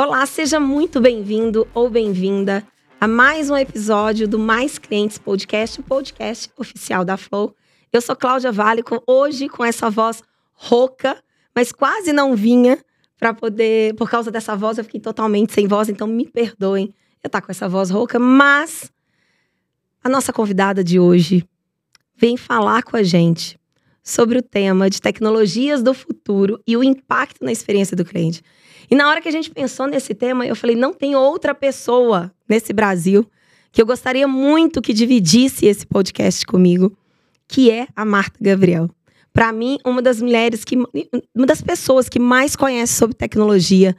Olá, seja muito bem-vindo ou bem-vinda a mais um episódio do Mais Clientes Podcast, o podcast oficial da Flow. Eu sou Cláudia Vale, hoje com essa voz rouca, mas quase não vinha para poder, por causa dessa voz, eu fiquei totalmente sem voz, então me perdoem eu estar tá com essa voz rouca, mas a nossa convidada de hoje vem falar com a gente sobre o tema de tecnologias do futuro e o impacto na experiência do cliente. E na hora que a gente pensou nesse tema, eu falei: não tem outra pessoa nesse Brasil que eu gostaria muito que dividisse esse podcast comigo, que é a Marta Gabriel. Para mim, uma das mulheres que. uma das pessoas que mais conhece sobre tecnologia,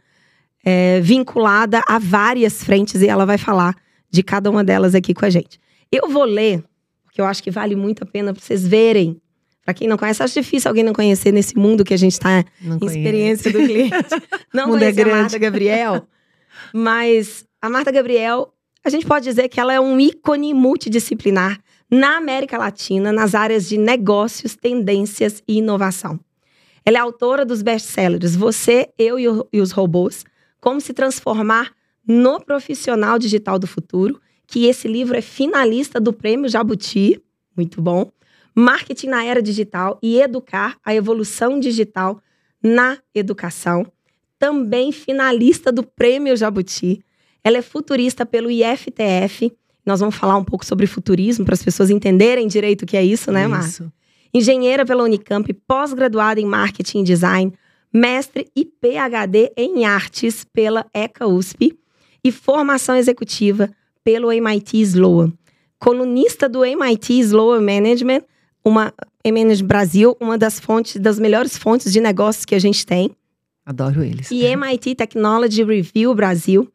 é, vinculada a várias frentes, e ela vai falar de cada uma delas aqui com a gente. Eu vou ler, porque eu acho que vale muito a pena para vocês verem Pra quem não conhece, acho difícil alguém não conhecer nesse mundo que a gente está em experiência do cliente. Não mundo é a Marta Gabriel. Mas a Marta Gabriel, a gente pode dizer que ela é um ícone multidisciplinar na América Latina, nas áreas de negócios, tendências e inovação. Ela é autora dos best-sellers Você, Eu e os Robôs, Como se Transformar no Profissional Digital do Futuro, que esse livro é finalista do Prêmio Jabuti, muito bom. Marketing na Era Digital e Educar a Evolução Digital na Educação. Também finalista do Prêmio Jabuti. Ela é futurista pelo IFTF. Nós vamos falar um pouco sobre futurismo para as pessoas entenderem direito o que é isso, né, Mar? Isso. Engenheira pela Unicamp, pós-graduada em Marketing e Design, mestre e PhD em Artes pela ECA USP e formação executiva pelo MIT Sloan. Colunista do MIT Sloan Management, uma MNG Brasil, uma das fontes, das melhores fontes de negócios que a gente tem. Adoro eles. E MIT Technology Review Brasil,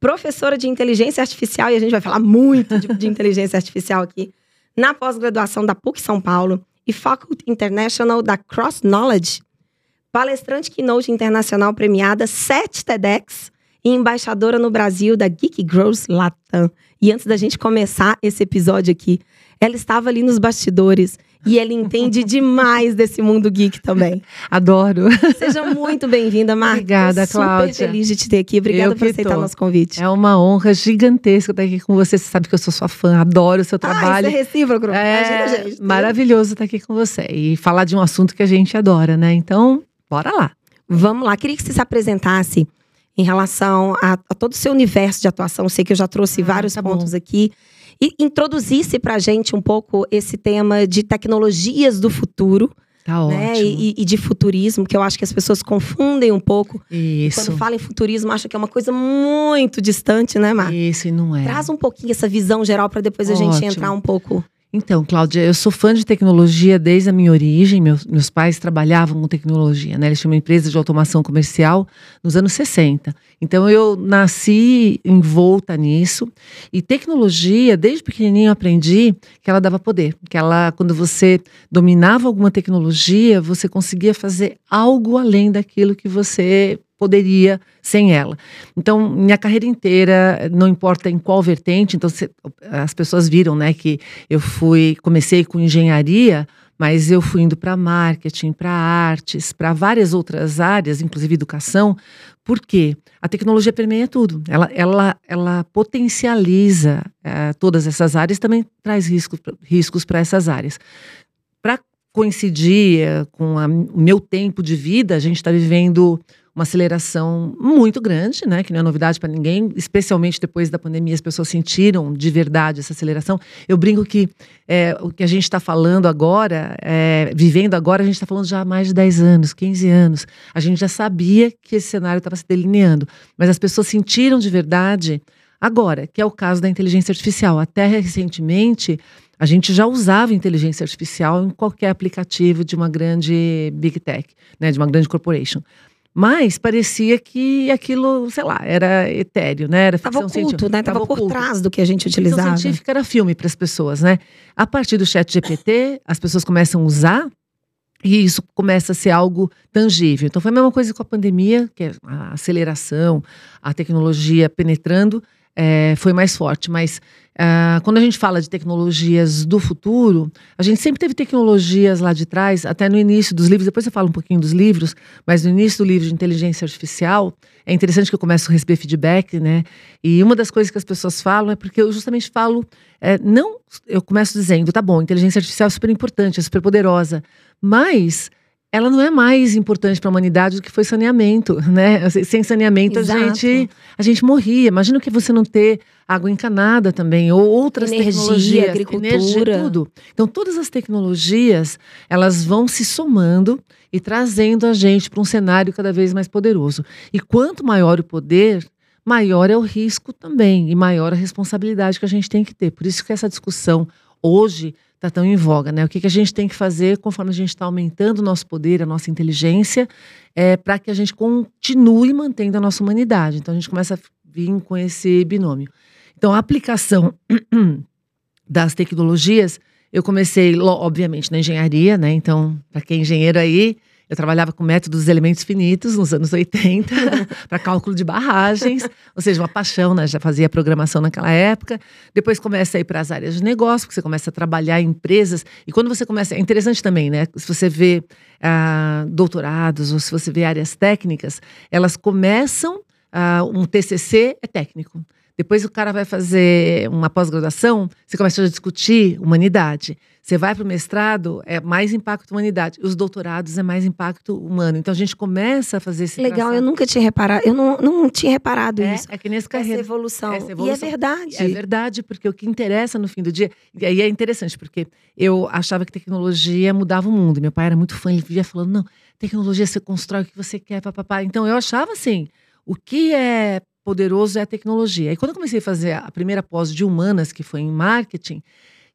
professora de inteligência artificial, e a gente vai falar muito de, de inteligência artificial aqui, na pós-graduação da PUC São Paulo e Faculty International da Cross Knowledge, palestrante keynote internacional premiada, sete TEDx e embaixadora no Brasil da Geek Growth Latam. E antes da gente começar esse episódio aqui, ela estava ali nos bastidores e ela entende demais desse mundo geek também. Adoro. Seja muito bem-vinda, Marta. Obrigada, Cláudia. Super feliz de te ter aqui. Obrigada por aceitar tô. nosso convite. É uma honra gigantesca estar aqui com você. Você sabe que eu sou sua fã, adoro o seu trabalho. Ah, isso é recíproco. É Imagina, gente. Maravilhoso estar aqui com você e falar de um assunto que a gente adora, né? Então, bora lá. Vamos lá. Queria que você se apresentasse em relação a, a todo o seu universo de atuação. Eu sei que eu já trouxe ah, vários tá pontos bom. aqui e introduzisse para a gente um pouco esse tema de tecnologias do futuro. Tá né? E, e, de futurismo, que eu acho que as pessoas confundem um pouco. Isso. Quando falam em futurismo, acham que é uma coisa muito distante, né, Mar? Isso, e não é. Traz um pouquinho essa visão geral para depois Ótimo. a gente entrar um pouco. Então, Cláudia, eu sou fã de tecnologia desde a minha origem. Meus, meus pais trabalhavam com tecnologia, né? Eles tinham uma empresa de automação comercial nos anos 60. Então, eu nasci envolta nisso. E tecnologia, desde pequenininho, aprendi que ela dava poder. Que ela, quando você dominava alguma tecnologia, você conseguia fazer algo além daquilo que você poderia sem ela. Então, minha carreira inteira, não importa em qual vertente, então as pessoas viram, né, que eu fui, comecei com engenharia, mas eu fui indo para marketing, para artes, para várias outras áreas, inclusive educação, porque a tecnologia permeia tudo. Ela, ela, ela potencializa é, todas essas áreas, também traz riscos riscos para essas áreas. Para coincidir com a, o meu tempo de vida, a gente está vivendo uma aceleração muito grande, né, que não é novidade para ninguém, especialmente depois da pandemia, as pessoas sentiram de verdade essa aceleração. Eu brinco que é, o que a gente está falando agora, é, vivendo agora, a gente está falando já há mais de 10 anos, 15 anos. A gente já sabia que esse cenário estava se delineando, mas as pessoas sentiram de verdade agora, que é o caso da inteligência artificial. Até recentemente, a gente já usava inteligência artificial em qualquer aplicativo de uma grande big tech, né, de uma grande corporation. Mas parecia que aquilo, sei lá, era etéreo, né? Era ficção Tava oculto, né? Tava, Tava por trás do que a gente utilizava. Ficção científica era filme para as pessoas, né? A partir do chat GPT, as pessoas começam a usar e isso começa a ser algo tangível. Então foi a mesma coisa com a pandemia, que é a aceleração, a tecnologia penetrando. É, foi mais forte. Mas uh, quando a gente fala de tecnologias do futuro, a gente sempre teve tecnologias lá de trás, até no início dos livros, depois você fala um pouquinho dos livros, mas no início do livro de inteligência artificial, é interessante que eu começo a receber feedback, né? E uma das coisas que as pessoas falam é porque eu justamente falo, é, não, eu começo dizendo, tá bom, inteligência artificial é super importante, é super poderosa, mas ela não é mais importante para a humanidade do que foi saneamento, né? Sem saneamento a gente a gente morria. Imagina que você não ter água encanada também ou outras energia, tecnologias, agricultura, energia, tudo. Então todas as tecnologias elas vão se somando e trazendo a gente para um cenário cada vez mais poderoso. E quanto maior o poder, maior é o risco também e maior a responsabilidade que a gente tem que ter. Por isso que essa discussão hoje está tão em voga, né? O que, que a gente tem que fazer conforme a gente está aumentando o nosso poder, a nossa inteligência, é, para que a gente continue mantendo a nossa humanidade. Então a gente começa a vir com esse binômio. Então a aplicação das tecnologias, eu comecei, obviamente, na engenharia, né? Então, para quem é engenheiro aí, eu trabalhava com métodos dos elementos finitos nos anos 80, para cálculo de barragens, ou seja, uma paixão, né? Já fazia programação naquela época. Depois começa a ir para as áreas de negócio, porque você começa a trabalhar em empresas. E quando você começa. É interessante também, né? Se você vê ah, doutorados ou se você vê áreas técnicas, elas começam. Ah, um TCC é técnico. Depois o cara vai fazer uma pós-graduação, você começa a discutir humanidade. Você vai para o mestrado, é mais impacto humanidade. Os doutorados é mais impacto humano. Então a gente começa a fazer esse Legal, traçado. eu nunca tinha reparado, eu não, não tinha reparado é, isso. É que nesse carreira. Essa evolução. Essa evolução. E é verdade. É verdade, porque o que interessa no fim do dia. E aí é interessante, porque eu achava que tecnologia mudava o mundo. Meu pai era muito fã, ele vivia falando: não, tecnologia você constrói o que você quer, papapá. Então eu achava assim: o que é poderoso é a tecnologia. E quando eu comecei a fazer a primeira pós de humanas, que foi em marketing,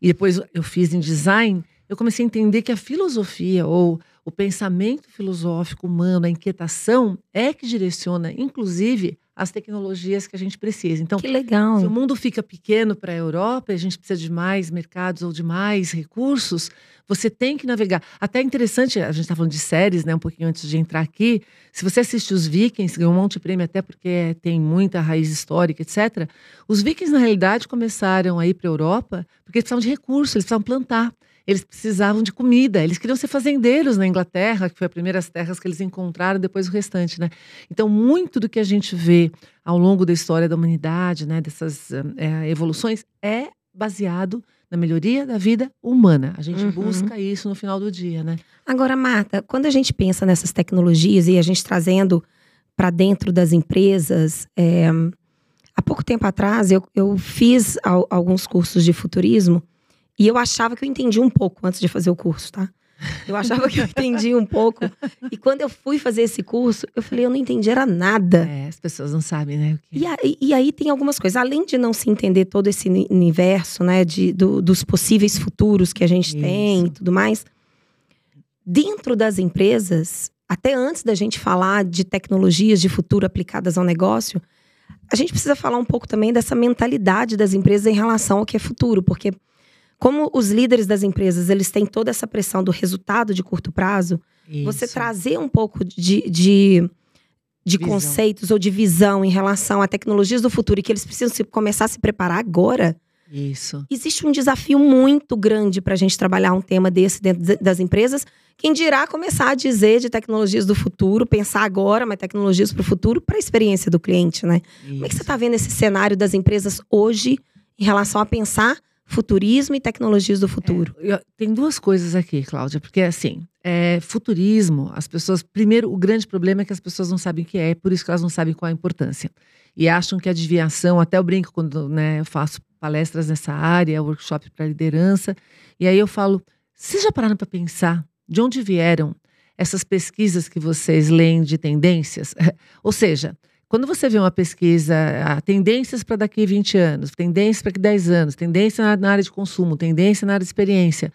e depois eu fiz em design, eu comecei a entender que a filosofia ou o pensamento filosófico humano, a inquietação, é que direciona, inclusive, as tecnologias que a gente precisa. Então, que legal. se o mundo fica pequeno para a Europa e a gente precisa de mais mercados ou de mais recursos, você tem que navegar. Até é interessante, a gente está falando de séries, né, um pouquinho antes de entrar aqui. Se você assiste os Vikings, ganhou um monte de prêmio até porque tem muita raiz histórica, etc. Os Vikings, na realidade, começaram a ir para a Europa porque eles precisavam de recursos, eles precisavam plantar eles precisavam de comida, eles queriam ser fazendeiros na Inglaterra, que foi as primeiras terras que eles encontraram, depois o restante, né? Então, muito do que a gente vê ao longo da história da humanidade, né, dessas é, evoluções, é baseado na melhoria da vida humana. A gente uhum. busca isso no final do dia, né? Agora, Marta, quando a gente pensa nessas tecnologias e a gente trazendo para dentro das empresas, é, há pouco tempo atrás eu, eu fiz al, alguns cursos de futurismo e eu achava que eu entendi um pouco antes de fazer o curso, tá? Eu achava que eu entendi um pouco. E quando eu fui fazer esse curso, eu falei, eu não entendi, era nada. É, as pessoas não sabem, né? E, aí, e aí tem algumas coisas. Além de não se entender todo esse universo, né? De, do, dos possíveis futuros que a gente Isso. tem e tudo mais. Dentro das empresas, até antes da gente falar de tecnologias de futuro aplicadas ao negócio, a gente precisa falar um pouco também dessa mentalidade das empresas em relação ao que é futuro. Porque como os líderes das empresas, eles têm toda essa pressão do resultado de curto prazo, Isso. você trazer um pouco de, de, de conceitos ou de visão em relação a tecnologias do futuro e que eles precisam se, começar a se preparar agora. Isso. Existe um desafio muito grande para a gente trabalhar um tema desse dentro das empresas. Quem dirá começar a dizer de tecnologias do futuro, pensar agora, mas tecnologias para o futuro, para a experiência do cliente, né? Isso. Como é que você está vendo esse cenário das empresas hoje em relação a pensar futurismo e tecnologias do futuro. É, tem duas coisas aqui, Cláudia, porque assim, é, futurismo, as pessoas. Primeiro, o grande problema é que as pessoas não sabem o que é, por isso que elas não sabem qual a importância. E acham que a desviação, até eu brinco quando né, eu faço palestras nessa área, workshop para liderança, e aí eu falo: vocês já pararam para pensar de onde vieram essas pesquisas que vocês leem de tendências? Ou seja, quando você vê uma pesquisa, ah, tendências para daqui 20 anos, tendências para daqui 10 anos, tendência na, na, área de consumo, tendência na área de experiência,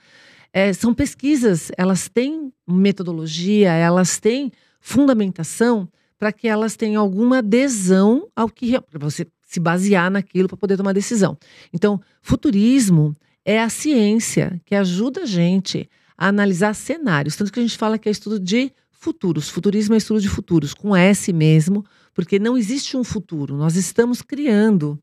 é, são pesquisas, elas têm metodologia, elas têm fundamentação para que elas tenham alguma adesão ao que você se basear naquilo para poder tomar decisão. Então, futurismo é a ciência que ajuda a gente a analisar cenários, tanto que a gente fala que é estudo de futuros. Futurismo é estudo de futuros, com S mesmo, porque não existe um futuro. Nós estamos criando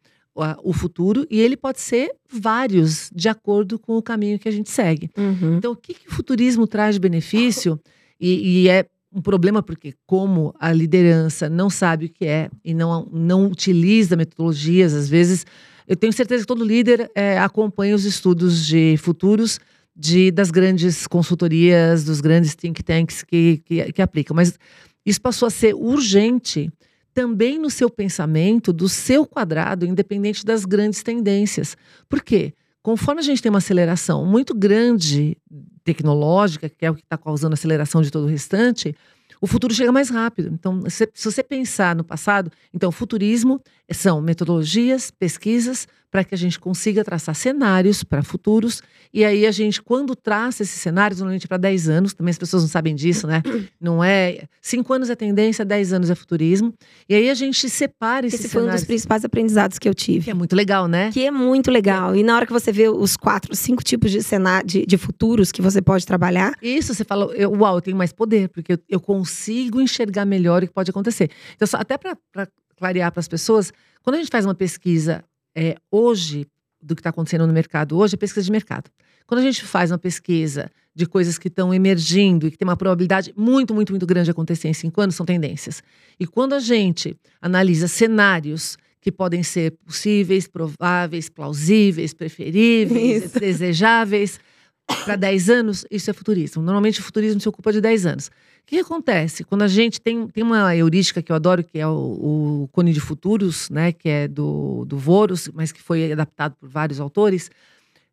o futuro e ele pode ser vários, de acordo com o caminho que a gente segue. Uhum. Então, o que, que o futurismo traz de benefício? E, e, é um problema porque, como a liderança não sabe o que é e não, não utiliza metodologias, às vezes, eu tenho certeza que todo líder é, acompanha os estudos de futuros de, das grandes consultorias, dos grandes think tanks que, que, que aplicam. Mas isso passou a ser urgente também no seu pensamento, do seu quadrado, independente das grandes tendências. Por quê? Conforme a gente tem uma aceleração muito grande tecnológica, que é o que está causando a aceleração de todo o restante, o futuro chega mais rápido. Então, se, se você pensar no passado, então, futurismo são metodologias, pesquisas, para que a gente consiga traçar cenários para futuros. E aí a gente, quando traça esses cenários, normalmente para 10 anos, também as pessoas não sabem disso, né? Não é. 5 anos é tendência, 10 anos é futurismo. E aí a gente separa esses Esse foi cenários. um dos principais aprendizados que eu tive. Que é muito legal, né? Que é muito legal. E na hora que você vê os quatro, cinco tipos de cenário, de, de futuros que você pode trabalhar, Isso, você fala, eu, uau, eu tenho mais poder, porque eu, eu consigo enxergar melhor o que pode acontecer. Então, só, até para clarear para as pessoas, quando a gente faz uma pesquisa é, hoje, do que está acontecendo no mercado hoje, é pesquisa de mercado. Quando a gente faz uma pesquisa de coisas que estão emergindo e que tem uma probabilidade muito, muito, muito grande de acontecer em cinco anos, são tendências. E quando a gente analisa cenários que podem ser possíveis, prováveis, plausíveis, preferíveis, Isso. desejáveis, para 10 anos, isso é futurismo. Normalmente o futurismo se ocupa de 10 anos. O que acontece? Quando a gente tem, tem uma heurística que eu adoro, que é o, o Cone de Futuros, né, que é do, do Voros, mas que foi adaptado por vários autores,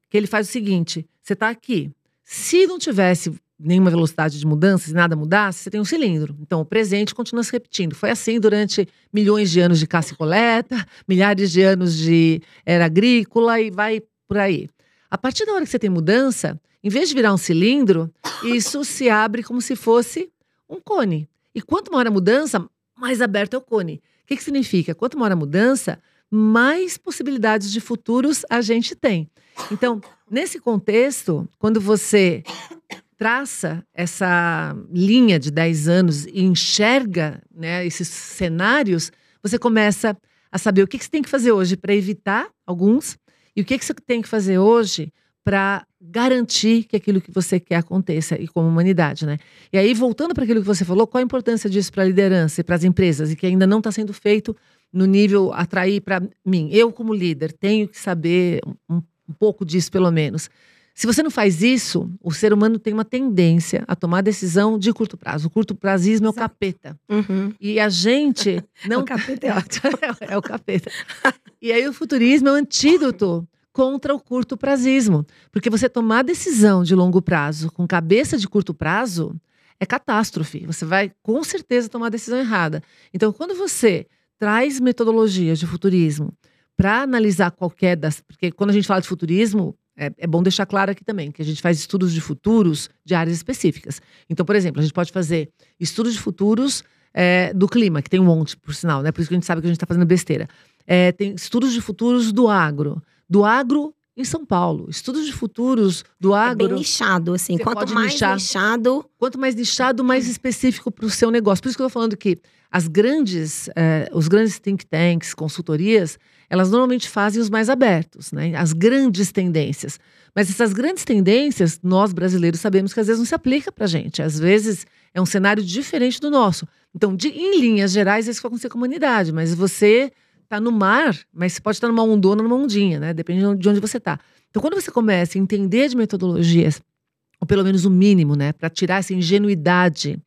que ele faz o seguinte: você está aqui. Se não tivesse nenhuma velocidade de mudança, se nada mudasse, você tem um cilindro. Então, o presente continua se repetindo. Foi assim durante milhões de anos de caça e coleta, milhares de anos de era agrícola e vai por aí. A partir da hora que você tem mudança, em vez de virar um cilindro, isso se abre como se fosse um cone. E quanto maior a mudança, mais aberto é o cone. O que, que significa? Quanto maior a mudança, mais possibilidades de futuros a gente tem. Então, nesse contexto, quando você traça essa linha de 10 anos e enxerga né, esses cenários, você começa a saber o que, que você tem que fazer hoje para evitar alguns e o que, que você tem que fazer hoje para garantir que aquilo que você quer aconteça e como humanidade, né? E aí voltando para aquilo que você falou, qual a importância disso para a liderança e para as empresas e que ainda não está sendo feito no nível atrair para mim? Eu como líder tenho que saber um, um pouco disso pelo menos. Se você não faz isso, o ser humano tem uma tendência a tomar decisão de curto prazo. O curto prazismo é o Exato. capeta. uhum. E a gente não o capeta é ótimo. é o capeta. E aí o futurismo é o antídoto contra o curto prazismo. Porque você tomar decisão de longo prazo com cabeça de curto prazo é catástrofe. Você vai com certeza tomar a decisão errada. Então, quando você traz metodologias de futurismo para analisar qualquer das. Porque quando a gente fala de futurismo, é, é bom deixar claro aqui também que a gente faz estudos de futuros de áreas específicas. Então, por exemplo, a gente pode fazer estudos de futuros é, do clima, que tem um monte, por sinal, né? Por isso que a gente sabe que a gente está fazendo besteira. É, tem estudos de futuros do agro. Do agro em São Paulo. Estudos de futuros do É agro. bem nichado, assim. Quanto mais nichar. nichado, Quanto mais nichado, mais específico para o seu negócio. Por isso que eu estou falando que as grandes, eh, os grandes think tanks, consultorias, elas normalmente fazem os mais abertos, né? As grandes tendências. Mas essas grandes tendências, nós brasileiros sabemos que às vezes não se aplica para a gente. Às vezes é um cenário diferente do nosso. Então, de- em linhas gerais, isso vai acontecer com a humanidade. Mas você está no mar, mas você pode estar numa ondona, numa ondinha, né? Depende de onde você está. Então, quando você começa a entender de metodologias, ou pelo menos o mínimo, né, para tirar essa ingenuidade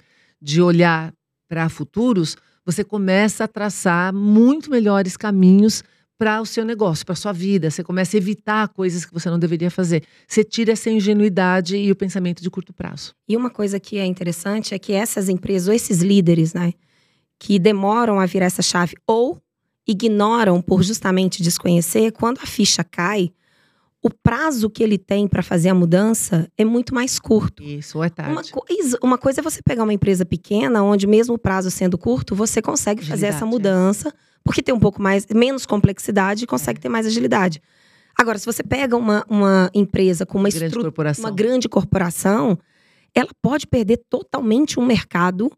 de olhar para futuros, você começa a traçar muito melhores caminhos para o seu negócio, para sua vida. Você começa a evitar coisas que você não deveria fazer. Você tira essa ingenuidade e o pensamento de curto prazo. E uma coisa que é interessante é que essas empresas, ou esses líderes, né, que demoram a virar essa chave ou ignoram por justamente desconhecer, quando a ficha cai, o prazo que ele tem para fazer a mudança é muito mais curto. Isso, é tarde. Uma, coisa, uma coisa é você pegar uma empresa pequena, onde mesmo o prazo sendo curto, você consegue fazer essa Agilidade, é. mudança, porque tem um pouco mais, menos complexidade e consegue É. ter mais agilidade. Agora, se você pega uma, uma empresa com uma grande estrutura corporação. uma grande corporação, ela pode perder totalmente um mercado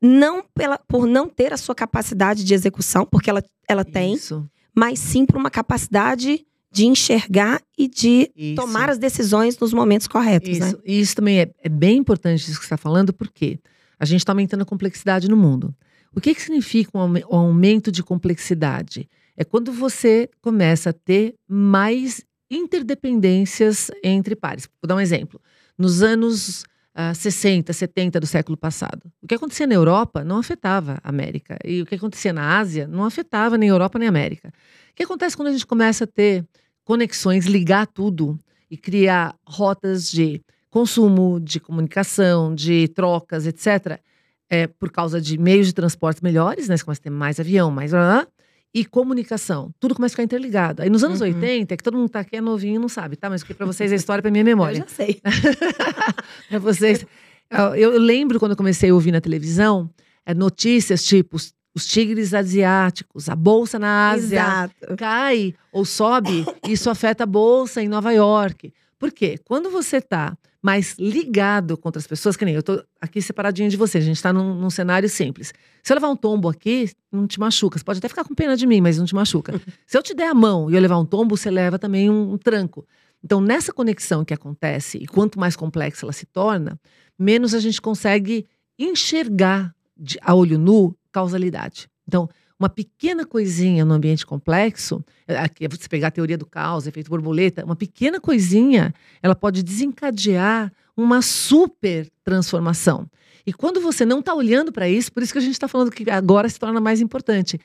não pela, por não ter a sua capacidade de execução, porque ela, ela tem, Isso. mas sim para uma capacidade de enxergar e de Isso. tomar as decisões nos momentos corretos, né? Isso, e isso também é, é bem importante isso que você está falando, porque a gente está aumentando a complexidade no mundo. O que, que significa um um aumento de complexidade? É quando você começa a ter mais interdependências entre pares. Vou dar um exemplo. Nos anos ah, 60, 70 do século passado, o que acontecia na Europa não afetava a América. E o que acontecia na Ásia não afetava nem a Europa nem a América. O que acontece quando a gente começa a ter conexões, ligar tudo e criar rotas de consumo, de comunicação, de trocas, etc., é, por causa de meios de transporte melhores, né? Você começa a ter mais avião, mais. blá, e comunicação. Tudo começa a ficar interligado. Aí nos anos Uhum. 80, é que todo mundo tá aqui é novinho e não sabe, tá? Mas porque para vocês é história, para mim é Eu memória. já sei. Para vocês. Eu, eu lembro quando eu comecei a ouvir na televisão é, notícias tipo os, os tigres asiáticos, a bolsa na Ásia Exato. cai ou sobe, isso afeta a bolsa em Nova York. Por quê? Quando você está mais ligado com outras pessoas, que nem eu tô aqui separadinha de você, a gente está num, num cenário simples. Se eu levar um tombo aqui, não te machuca. Você pode até ficar com pena de mim, mas não te machuca. Se eu te der a mão e eu levar um tombo, você leva também um, um tranco. Então, nessa conexão que acontece, e quanto mais complexa ela se torna, menos a gente consegue enxergar de, a olho nu causalidade. Então, uma pequena coisinha no ambiente complexo, é, aqui é você pegar a teoria do caos, efeito borboleta, uma pequena coisinha, ela pode desencadear uma super transformação. E quando você não está olhando para isso, por isso que a gente está falando que agora se torna mais importante.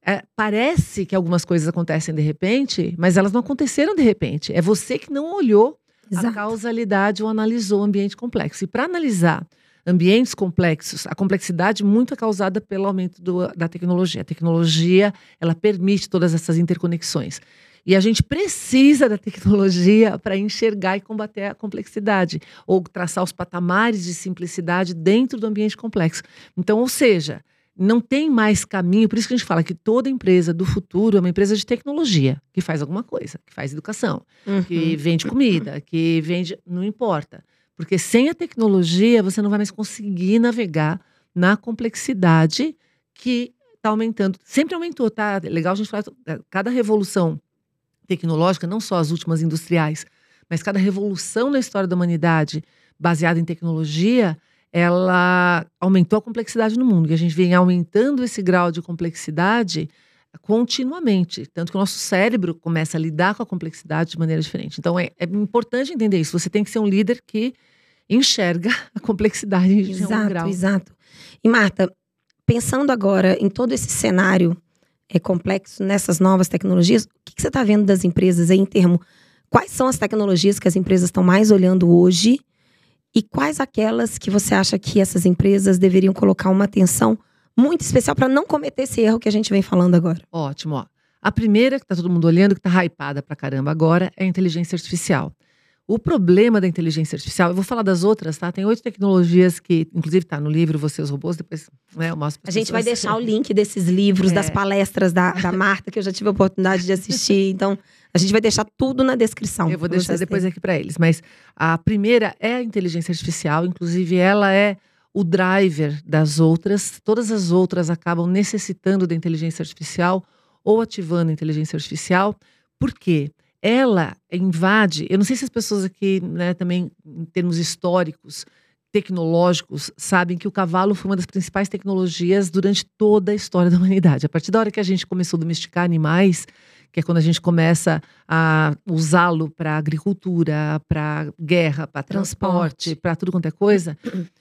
É, parece que algumas coisas acontecem de repente, mas elas não aconteceram de repente. É você que não olhou a Exato. causalidade ou analisou o ambiente complexo. E para analisar ambientes complexos, a complexidade muito é causada pelo aumento do- da tecnologia. A tecnologia, ela permite todas essas interconexões. E a gente precisa da tecnologia para enxergar e combater a complexidade, ou traçar os patamares de simplicidade dentro do ambiente complexo. Então, ou seja, não tem mais caminho, por isso que a gente fala que toda empresa do futuro é uma empresa de tecnologia, que faz alguma coisa, que faz educação, que Uhum. vende comida, que vende. Não importa. Porque sem a tecnologia você não vai mais conseguir navegar na complexidade que está aumentando. Sempre aumentou, tá? É legal a gente falar. é, Cada revolução tecnológica, não só as últimas industriais, mas cada revolução na história da humanidade baseada em tecnologia, ela aumentou a complexidade no mundo. E a gente vem aumentando esse grau de complexidade continuamente. Tanto que o nosso cérebro começa a lidar com a complexidade de maneira diferente. Então é, é importante entender isso. Você tem que ser um líder que enxerga a complexidade em um Exato, grau. exato. E Marta, pensando agora em todo esse cenário é, complexo nessas novas tecnologias, o que, que você está vendo das empresas aí em termo? Quais são as tecnologias que as empresas estão mais olhando hoje? E quais aquelas que você acha que essas empresas deveriam colocar uma atenção muito especial para não cometer esse erro que a gente vem falando agora? Ótimo, ó. A primeira que tá todo mundo olhando, que tá hypada pra caramba agora, é a inteligência artificial. O problema da inteligência artificial, eu vou falar das outras, tá? Tem oito tecnologias que, inclusive, tá no livro Você os Robôs, depois né, eu mostro A gente vai deixar o link desses livros, É. das palestras da, da Marta, que eu já tive a oportunidade de assistir. Então, a gente vai deixar tudo na descrição. Eu vou deixar vocês depois terem. aqui para eles. Mas a primeira é a inteligência artificial, inclusive ela é o driver das outras. Todas as outras acabam necessitando da inteligência artificial ou ativando a inteligência artificial. Por quê? Ela invade. Eu não sei se as pessoas aqui, né, também, em termos históricos, tecnológicos, sabem que o cavalo foi uma das principais tecnologias durante toda a história da humanidade. A partir da hora que a gente começou a domesticar animais, que é quando a gente começa a usá-lo para agricultura, para guerra, para transporte, para tudo quanto é coisa,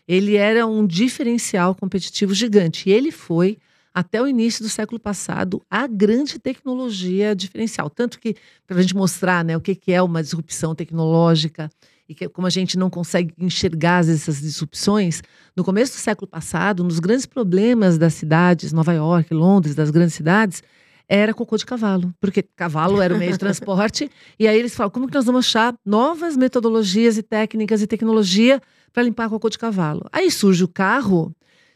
ele era um diferencial competitivo gigante. E ele foi, até o início do século passado, a grande tecnologia diferencial. Tanto que, para a gente mostrar né, o que, que é uma disrupção tecnológica e que, como a gente não consegue enxergar essas disrupções, no começo do século passado, um dos grandes problemas das cidades, Nova York, Londres, das grandes cidades, era cocô de cavalo, porque cavalo era o meio de transporte, e aí eles falam, como que nós vamos achar novas metodologias e técnicas e tecnologia para limpar cocô de cavalo? Aí surge o carro,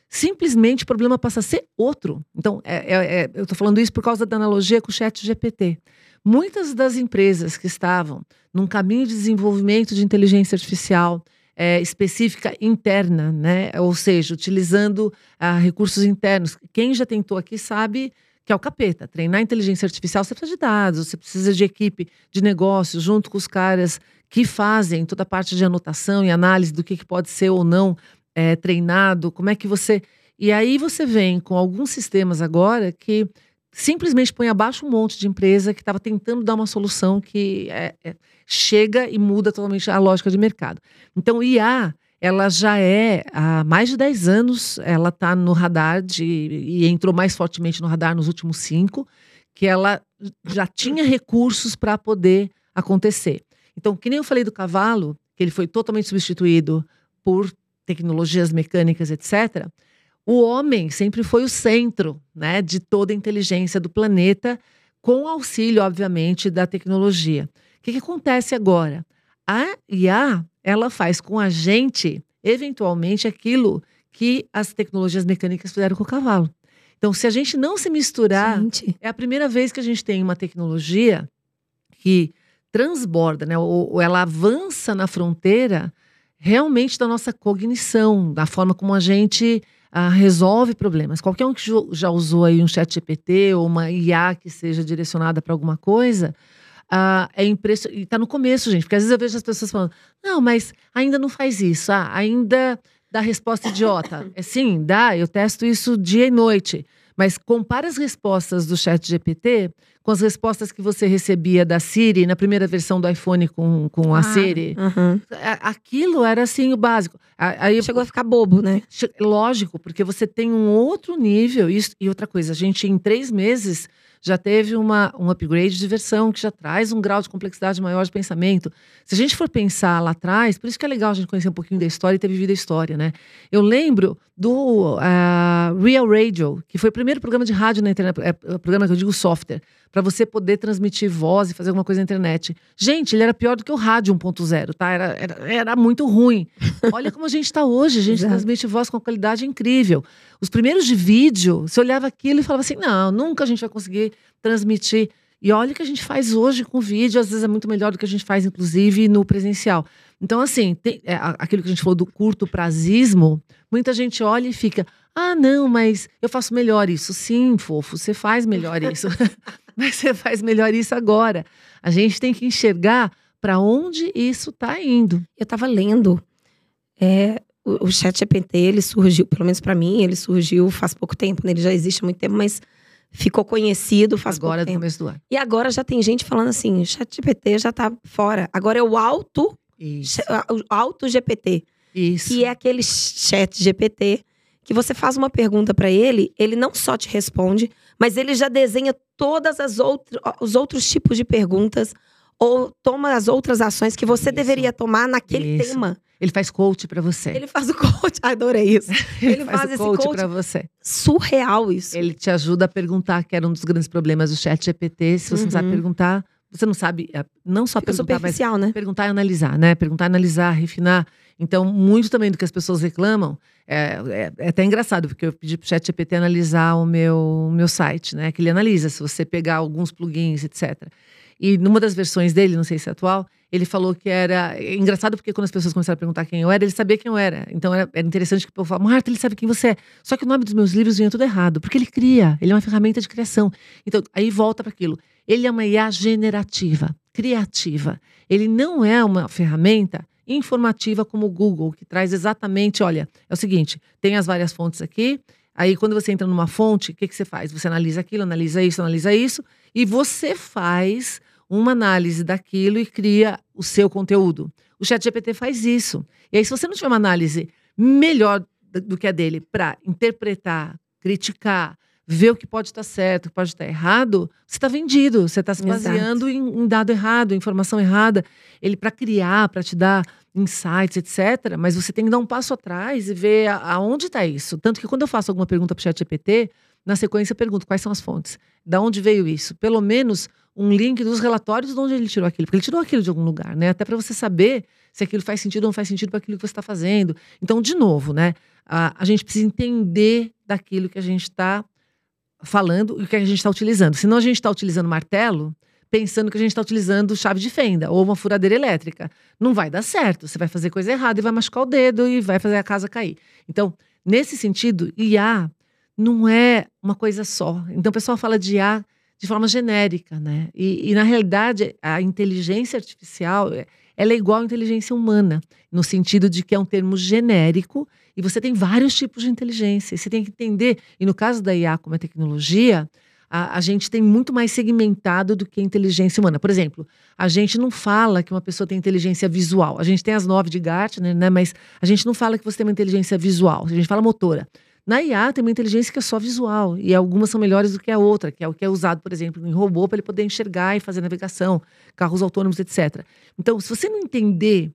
simplesmente o problema passa a ser outro. Então, é- é- é- eu estou falando isso por causa da analogia com o chat GPT. Muitas das empresas que estavam num caminho de desenvolvimento de inteligência artificial é, específica interna, né? ou seja, utilizando ah, recursos internos. Quem já tentou aqui sabe que é o capeta. Treinar inteligência artificial, você precisa de dados, você precisa de equipe de negócios, junto com os caras que fazem toda a parte de anotação e análise do que, que pode ser ou não é, treinado, como é que você. E aí você vem com alguns sistemas agora que simplesmente põe abaixo um monte de empresa que estava tentando dar uma solução que é, é, chega e muda totalmente a lógica de mercado. Então, IA, ela já é há mais de 10 anos, ela está no radar de, e entrou mais fortemente no radar nos últimos cinco, que ela já tinha recursos para poder acontecer. Então, que nem eu falei do cavalo, que ele foi totalmente substituído por tecnologias mecânicas, etc o homem sempre foi o centro né, de toda a inteligência do planeta, com auxílio, obviamente, da tecnologia. O que, que acontece agora? A IA ela faz com a gente, eventualmente, aquilo que as tecnologias mecânicas fizeram com o cavalo. Então, se a gente não se misturar, gente. é a primeira vez que a gente tem uma tecnologia que transborda, né, ou, ou ela avança na fronteira realmente da nossa cognição, da forma como a gente ah, resolve problemas. Qualquer um que já usou aí um chat GPT ou uma IA que seja direcionada para alguma coisa, ah, é impressionante. E está no começo, gente, porque às vezes eu vejo as pessoas falando, não, mas ainda não faz isso, ah, ainda dá resposta idiota. é sim, dá, eu testo isso dia e noite. Mas compara as respostas do chat GPT com as respostas que você recebia da Siri na primeira versão do iPhone com, com a ah, Siri. Uhum. Aquilo era assim o básico. Aí, Chegou a ficar bobo, né? Lógico, porque você tem um outro nível. Isso, e outra coisa, a gente em três meses já teve uma, um upgrade de versão que já traz um grau de complexidade maior de pensamento. Se a gente for pensar lá atrás, por isso que é legal a gente conhecer um pouquinho da história e ter vivido a história, né? Eu lembro do uh, Real Radio, que foi o primeiro programa de rádio na internet, é, é, programa que eu digo software, para você poder transmitir voz e fazer alguma coisa na internet. Gente, ele era pior do que o rádio 1.0, tá? Era, era, era muito ruim. Olha como a gente está hoje, a gente transmite voz com qualidade incrível. Os primeiros de vídeo, você olhava aquilo e falava assim: não, nunca a gente vai conseguir transmitir. E olha o que a gente faz hoje com vídeo, às vezes é muito melhor do que a gente faz, inclusive, no presencial. Então, assim, tem, é, aquilo que a gente falou do curto prazismo, muita gente olha e fica: ah, não, mas eu faço melhor isso. Sim, fofo, você faz melhor isso. mas você faz melhor isso agora. A gente tem que enxergar para onde isso está indo. Eu estava lendo. É, o, o chat GPT, ele surgiu, pelo menos para mim, ele surgiu faz pouco tempo, né? ele já existe há muito tempo, mas ficou conhecido faz agora, pouco tempo. começo do ano. E agora já tem gente falando assim, o chat GPT já tá fora. Agora é o alto, Isso. o alto GPT. Isso. Que é aquele chat GPT que você faz uma pergunta para ele, ele não só te responde, mas ele já desenha todas as outros os outros tipos de perguntas ou toma as outras ações que você Isso. deveria tomar naquele Isso. tema. Ele faz coach para você. Ele faz o coach, adorei isso. Ele, ele faz, faz, esse coach, para você. Surreal isso. Ele te ajuda a perguntar, que era um dos grandes problemas do chat GPT. Se você uhum. não sabe uhum. perguntar, você não sabe, é, não só Fica perguntar, mas né? perguntar e analisar, né? Perguntar, analisar, refinar. Então, muito também do que as pessoas reclamam é, é, é até engraçado, porque eu pedi para o chat GPT analisar o meu, meu site, né? Que ele analisa se você pegar alguns plugins, etc. E numa das versões dele, não sei se é atual, ele falou que era. É engraçado porque quando as pessoas começaram a perguntar quem eu era, ele sabia quem eu era. Então era, era interessante que o povo falava, Marta, ele sabe quem você é. Só que o nome dos meus livros vinha tudo errado, porque ele cria, ele é uma ferramenta de criação. Então, aí volta para aquilo. Ele é uma IA generativa, criativa. Ele não é uma ferramenta informativa como o Google, que traz exatamente, olha, é o seguinte, tem as várias fontes aqui, aí quando você entra numa fonte, o que, que você faz? Você analisa aquilo, analisa isso, analisa isso, e você faz uma análise daquilo e cria o seu conteúdo. O Chat GPT faz isso. E aí, se você não tiver uma análise melhor do que a dele para interpretar, criticar, ver o que pode estar certo, o que pode estar errado, você está vendido. Você está se baseando em, em, dado errado, informação errada. Ele para criar, para te dar insights, etc. Mas você tem que dar um passo atrás e ver aonde está isso. Tanto que quando eu faço alguma pergunta para o Chat GPT, na sequência eu pergunto quais são as fontes, da onde veio isso. Pelo menos um link dos relatórios de onde ele tirou aquilo, porque ele tirou aquilo de algum lugar, né? Até para você saber se aquilo faz sentido ou não faz sentido para aquilo que você está fazendo. Então, de novo, né? A, a gente precisa entender daquilo que a gente está falando e o que a gente está utilizando. Senão a gente está utilizando martelo, pensando que a gente está utilizando chave de fenda ou uma furadeira elétrica. Não vai dar certo. Você vai fazer coisa errada e vai machucar o dedo e vai fazer a casa cair. Então, nesse sentido, IA não é uma coisa só. Então o pessoal fala de IA de forma genérica, né? E, e na realidade a inteligência artificial é, ela é igual à inteligência humana, no sentido de que é um termo genérico e você tem vários tipos de inteligência. E você tem que entender, e no caso da IA como é tecnologia, a, a, gente tem muito mais segmentado do que a inteligência humana. Por exemplo, a gente não fala que uma pessoa tem inteligência visual. A gente tem as nove de Gartner, né? Mas a gente não fala que você tem uma inteligência visual. A gente fala motora. Na IA tem uma inteligência que é só visual e algumas são melhores do que a outra, que é o que é usado, por exemplo, em robô para ele poder enxergar e fazer navegação, carros autônomos, etc. Então, se você não entender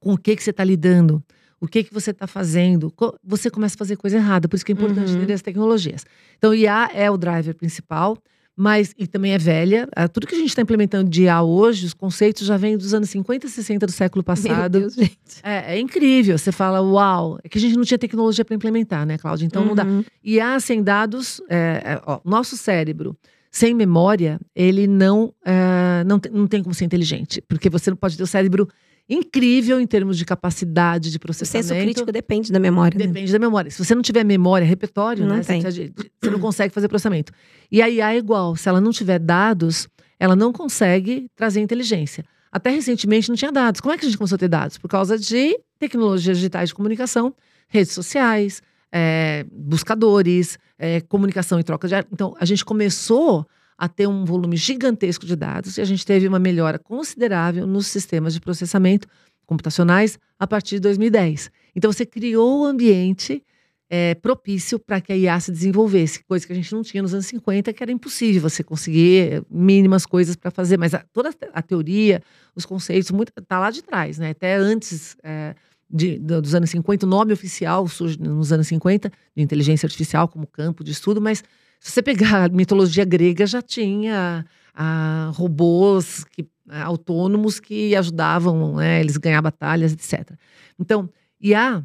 com o que que você está lidando, o que que você está fazendo, você começa a fazer coisa errada. Por isso que é importante uhum. entender as tecnologias. Então, IA é o driver principal, mas e também é velha. Ah, tudo que a gente está implementando de IA hoje, os conceitos já vêm dos anos 50 e 60 do século passado. Meu Deus, gente. É, é incrível. Você fala, uau, é que a gente não tinha tecnologia para implementar, né, Cláudia? Então uhum. não dá. Uhum. IA sem dados, é, é, ó, nosso cérebro sem memória, ele não, é, não, não tem como ser inteligente. Porque você não pode ter o cérebro incrível em termos de capacidade de processamento. O senso crítico depende da memória. Né? Depende né? da memória. Se você não tiver memória, repertório, não né? Você, você não consegue fazer processamento. E a IA é igual. Se ela não tiver dados, ela não consegue trazer inteligência. Até recentemente não tinha dados. Como é que a gente começou a ter dados? Por causa de tecnologias digitais de comunicação, redes sociais, é, buscadores, é, comunicação e troca de. Então, a gente começou a ter um volume gigantesco de dados e a gente teve uma melhora considerável nos sistemas de processamento computacionais a partir de 2010. Então você criou o ambiente é, propício para que a IA se desenvolvesse, coisa que a gente não tinha nos anos 50, que era impossível você conseguir mínimas coisas para fazer, mas a, toda a teoria, os conceitos, muito está lá de trás, né? Até antes é, de, dos anos 50, o nome oficial surge nos anos 50 de inteligência artificial como campo de estudo, mas se você pegar a mitologia grega, já tinha ah, robôs que, ah, autônomos que ajudavam né, eles ganhar batalhas, etc. Então, IA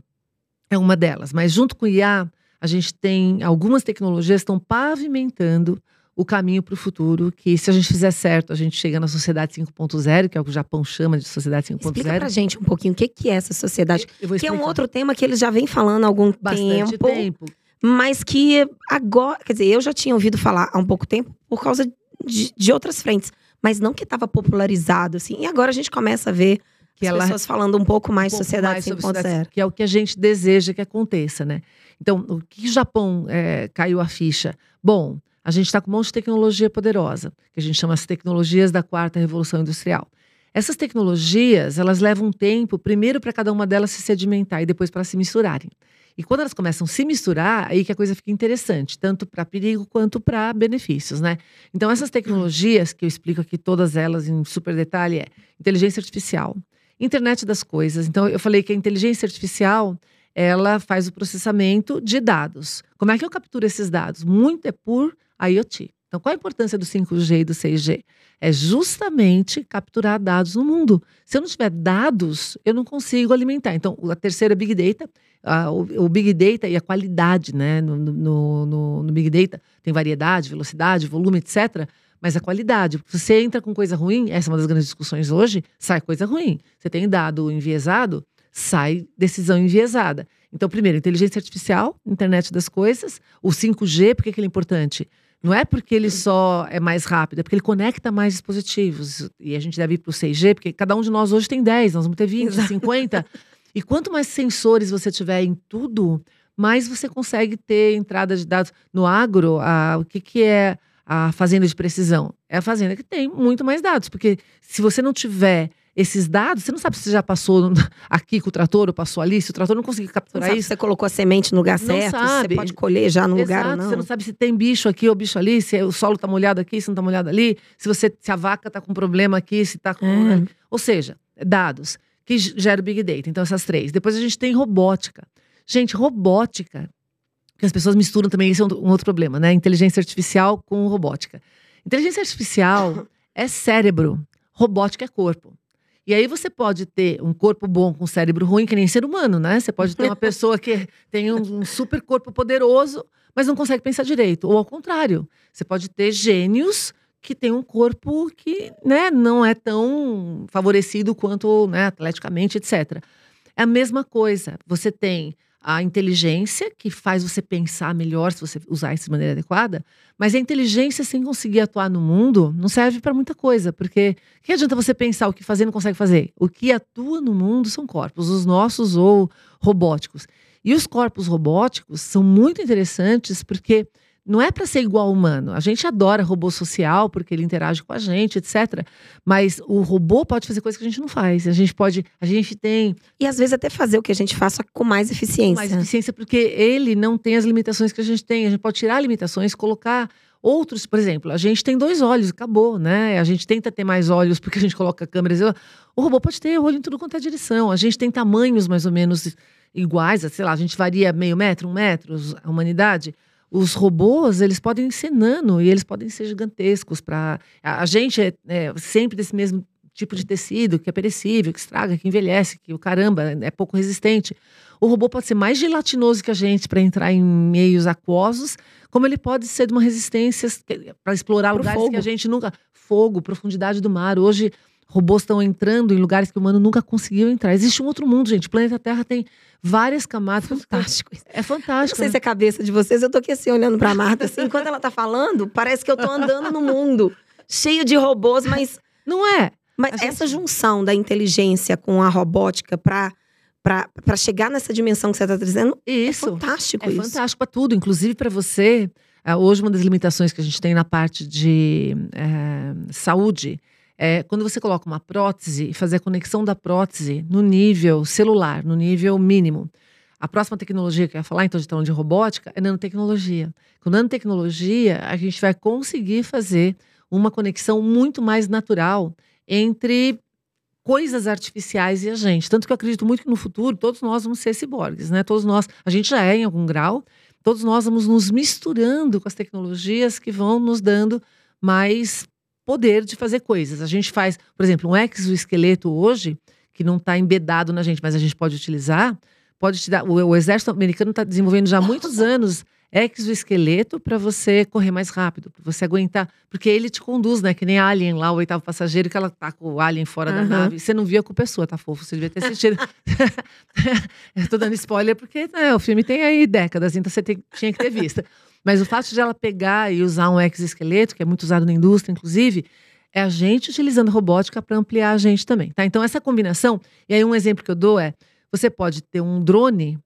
é uma delas, mas junto com IA, a gente tem algumas tecnologias que estão pavimentando o caminho para o futuro, que se a gente fizer certo, a gente chega na sociedade 5.0, que é o que o Japão chama de sociedade 5.0. Explica pra gente um pouquinho o que, que é essa sociedade. que é um outro tema que eles já vêm falando há algum Bastante tempo. tempo mas que agora, quer dizer, eu já tinha ouvido falar há um pouco tempo por causa de, de outras frentes, mas não que estava popularizado assim. E agora a gente começa a ver que as ela, pessoas falando um pouco mais um pouco sociedade 5.0. Que é o que a gente deseja que aconteça, né? Então, o que o Japão é, caiu a ficha? Bom, a gente está com um monte de tecnologia poderosa, que a gente chama as tecnologias da quarta revolução industrial. Essas tecnologias, elas levam tempo, primeiro para cada uma delas se sedimentar e depois para se misturarem. E quando elas começam a se misturar, aí que a coisa fica interessante, tanto para perigo quanto para benefícios, né? Então, essas tecnologias, que eu explico aqui todas elas em super detalhe, é inteligência artificial, internet das coisas. Então, eu falei que a inteligência artificial, ela faz o processamento de dados. Como é que eu capturo esses dados? Muito é por IoT. Então, qual a importância do 5G e do 6G? É justamente capturar dados no mundo. Se eu não tiver dados, eu não consigo alimentar. Então, a terceira é Big Data a, o, o, Big Data e a qualidade, né? No, no, no, no, Big Data tem variedade, velocidade, volume, etc. Mas a qualidade, porque você entra com coisa ruim, essa é uma das grandes discussões hoje, sai coisa ruim. Você tem dado enviesado, sai decisão enviesada. Então, primeiro, inteligência artificial, internet das coisas, o 5G, por que ele é importante? Não é porque ele só é mais rápido, é porque ele conecta mais dispositivos. E a gente deve ir para o 6G, porque cada um de nós hoje tem 10, nós vamos ter 20, Exato. 50. E quanto mais sensores você tiver em tudo, mais você consegue ter entrada de dados. No agro, a, o que, que é a fazenda de precisão? É a fazenda que tem muito mais dados, porque se você não tiver esses dados, você não sabe se você já passou aqui com o trator ou passou ali, se o trator não conseguiu capturar não isso. você colocou a semente no lugar certo, sabe. você pode colher já no Exato, lugar ou não. Você não sabe se tem bicho aqui ou bicho ali, se o solo está molhado aqui, se não está molhado ali, se você se a vaca está com problema aqui, se está com. É. Ou seja, dados que gera o Big Data. Então, essas três. Depois a gente tem robótica. Gente, robótica, que as pessoas misturam também, esse é um, outro problema, né? Inteligência artificial com robótica. Inteligência artificial é cérebro, robótica é corpo. E aí você pode ter um corpo bom com cérebro ruim, que nem ser humano, né? Você pode ter uma pessoa que tem um, um super corpo poderoso, mas não consegue pensar direito. Ou ao contrário, você pode ter gênios que tem um corpo que né, não é tão favorecido quanto né, atleticamente, etc. É a mesma coisa. Você tem a inteligência, que faz você pensar melhor se você usar isso de maneira adequada, mas a inteligência sem conseguir atuar no mundo não serve para muita coisa, porque que adianta você pensar o que fazer e não consegue fazer? O que atua no mundo são corpos, os nossos ou robóticos. E os corpos robóticos são muito interessantes porque não é para ser igual ao humano. A gente adora robô social porque ele interage com a gente, etc. Mas o robô pode fazer coisas que a gente não faz. A gente pode, a gente tem e às vezes até fazer o que a gente faz com mais eficiência. Mais eficiência porque ele não tem as limitações que a gente tem. A gente pode tirar limitações, colocar outros, por exemplo, a gente tem dois olhos, acabou, né? A gente tenta ter mais olhos porque a gente coloca câmeras. O robô pode ter olho em tudo quanto é direção. A gente tem tamanhos mais ou menos iguais, sei lá, a gente varia meio metro, um metro, a humanidade os robôs eles podem ser nano e eles podem ser gigantescos para a gente é, é, sempre desse mesmo tipo de tecido que é perecível, que estraga, que envelhece, que o caramba é pouco resistente. O robô pode ser mais gelatinoso que a gente para entrar em meios aquosos, como ele pode ser de uma resistência para explorar Pro lugares fogo. que a gente nunca fogo, profundidade do mar. Hoje robôs estão entrando em lugares que o humano nunca conseguiu entrar. Existe um outro mundo, gente. O planeta Terra tem várias camadas. Fantástico. É fantástico. Não sei né? se é a cabeça de vocês, eu tô aqui assim, olhando pra Marta, assim, enquanto ela tá falando, parece que eu tô andando no mundo, cheio de robôs, mas... Não é. Mas gente... essa junção da inteligência com a robótica para para chegar nessa dimensão que você está dizendo, é isso. é fantástico é isso. fantástico para tudo, inclusive para você. Uh, hoje, uma das limitações que a gente tem na parte de uh, saúde é, quando você coloca uma prótese, fazer a conexão da prótese no nível celular, no nível mínimo. A próxima tecnologia que eu ia falar, então, de falando de robótica, é nanotecnologia. Com nanotecnologia, a gente vai conseguir fazer uma conexão muito mais natural entre coisas artificiais e a gente. Tanto que eu acredito muito que no futuro todos nós vamos ser ciborgues, né? Todos nós, a gente já é em algum grau, todos nós vamos nos misturando com as tecnologias que vão nos dando mais poder de fazer coisas. A gente faz, por exemplo, um exoesqueleto hoje, que não está embedado na gente, mas a gente pode utilizar, pode te dar. O, o exército americano está desenvolvendo já há muitos anos exoesqueleto para você correr mais rápido, para você aguentar, porque ele te conduz, né? Que nem a Alien lá, o oitavo passageiro, que ela tá com o Alien fora uhum. da nave. Você não via com pessoa, tá fofo? Você devia ter assistido. Eu tô dando spoiler porque né, o filme tem aí décadas, então você tem, tinha que ter visto. Mas o fato de ela pegar e usar um exoesqueleto, que é muito usado na indústria, inclusive, é a gente utilizando robótica para ampliar a gente também, tá? Então essa combinação, e aí um exemplo que eu dou é, você pode ter um drone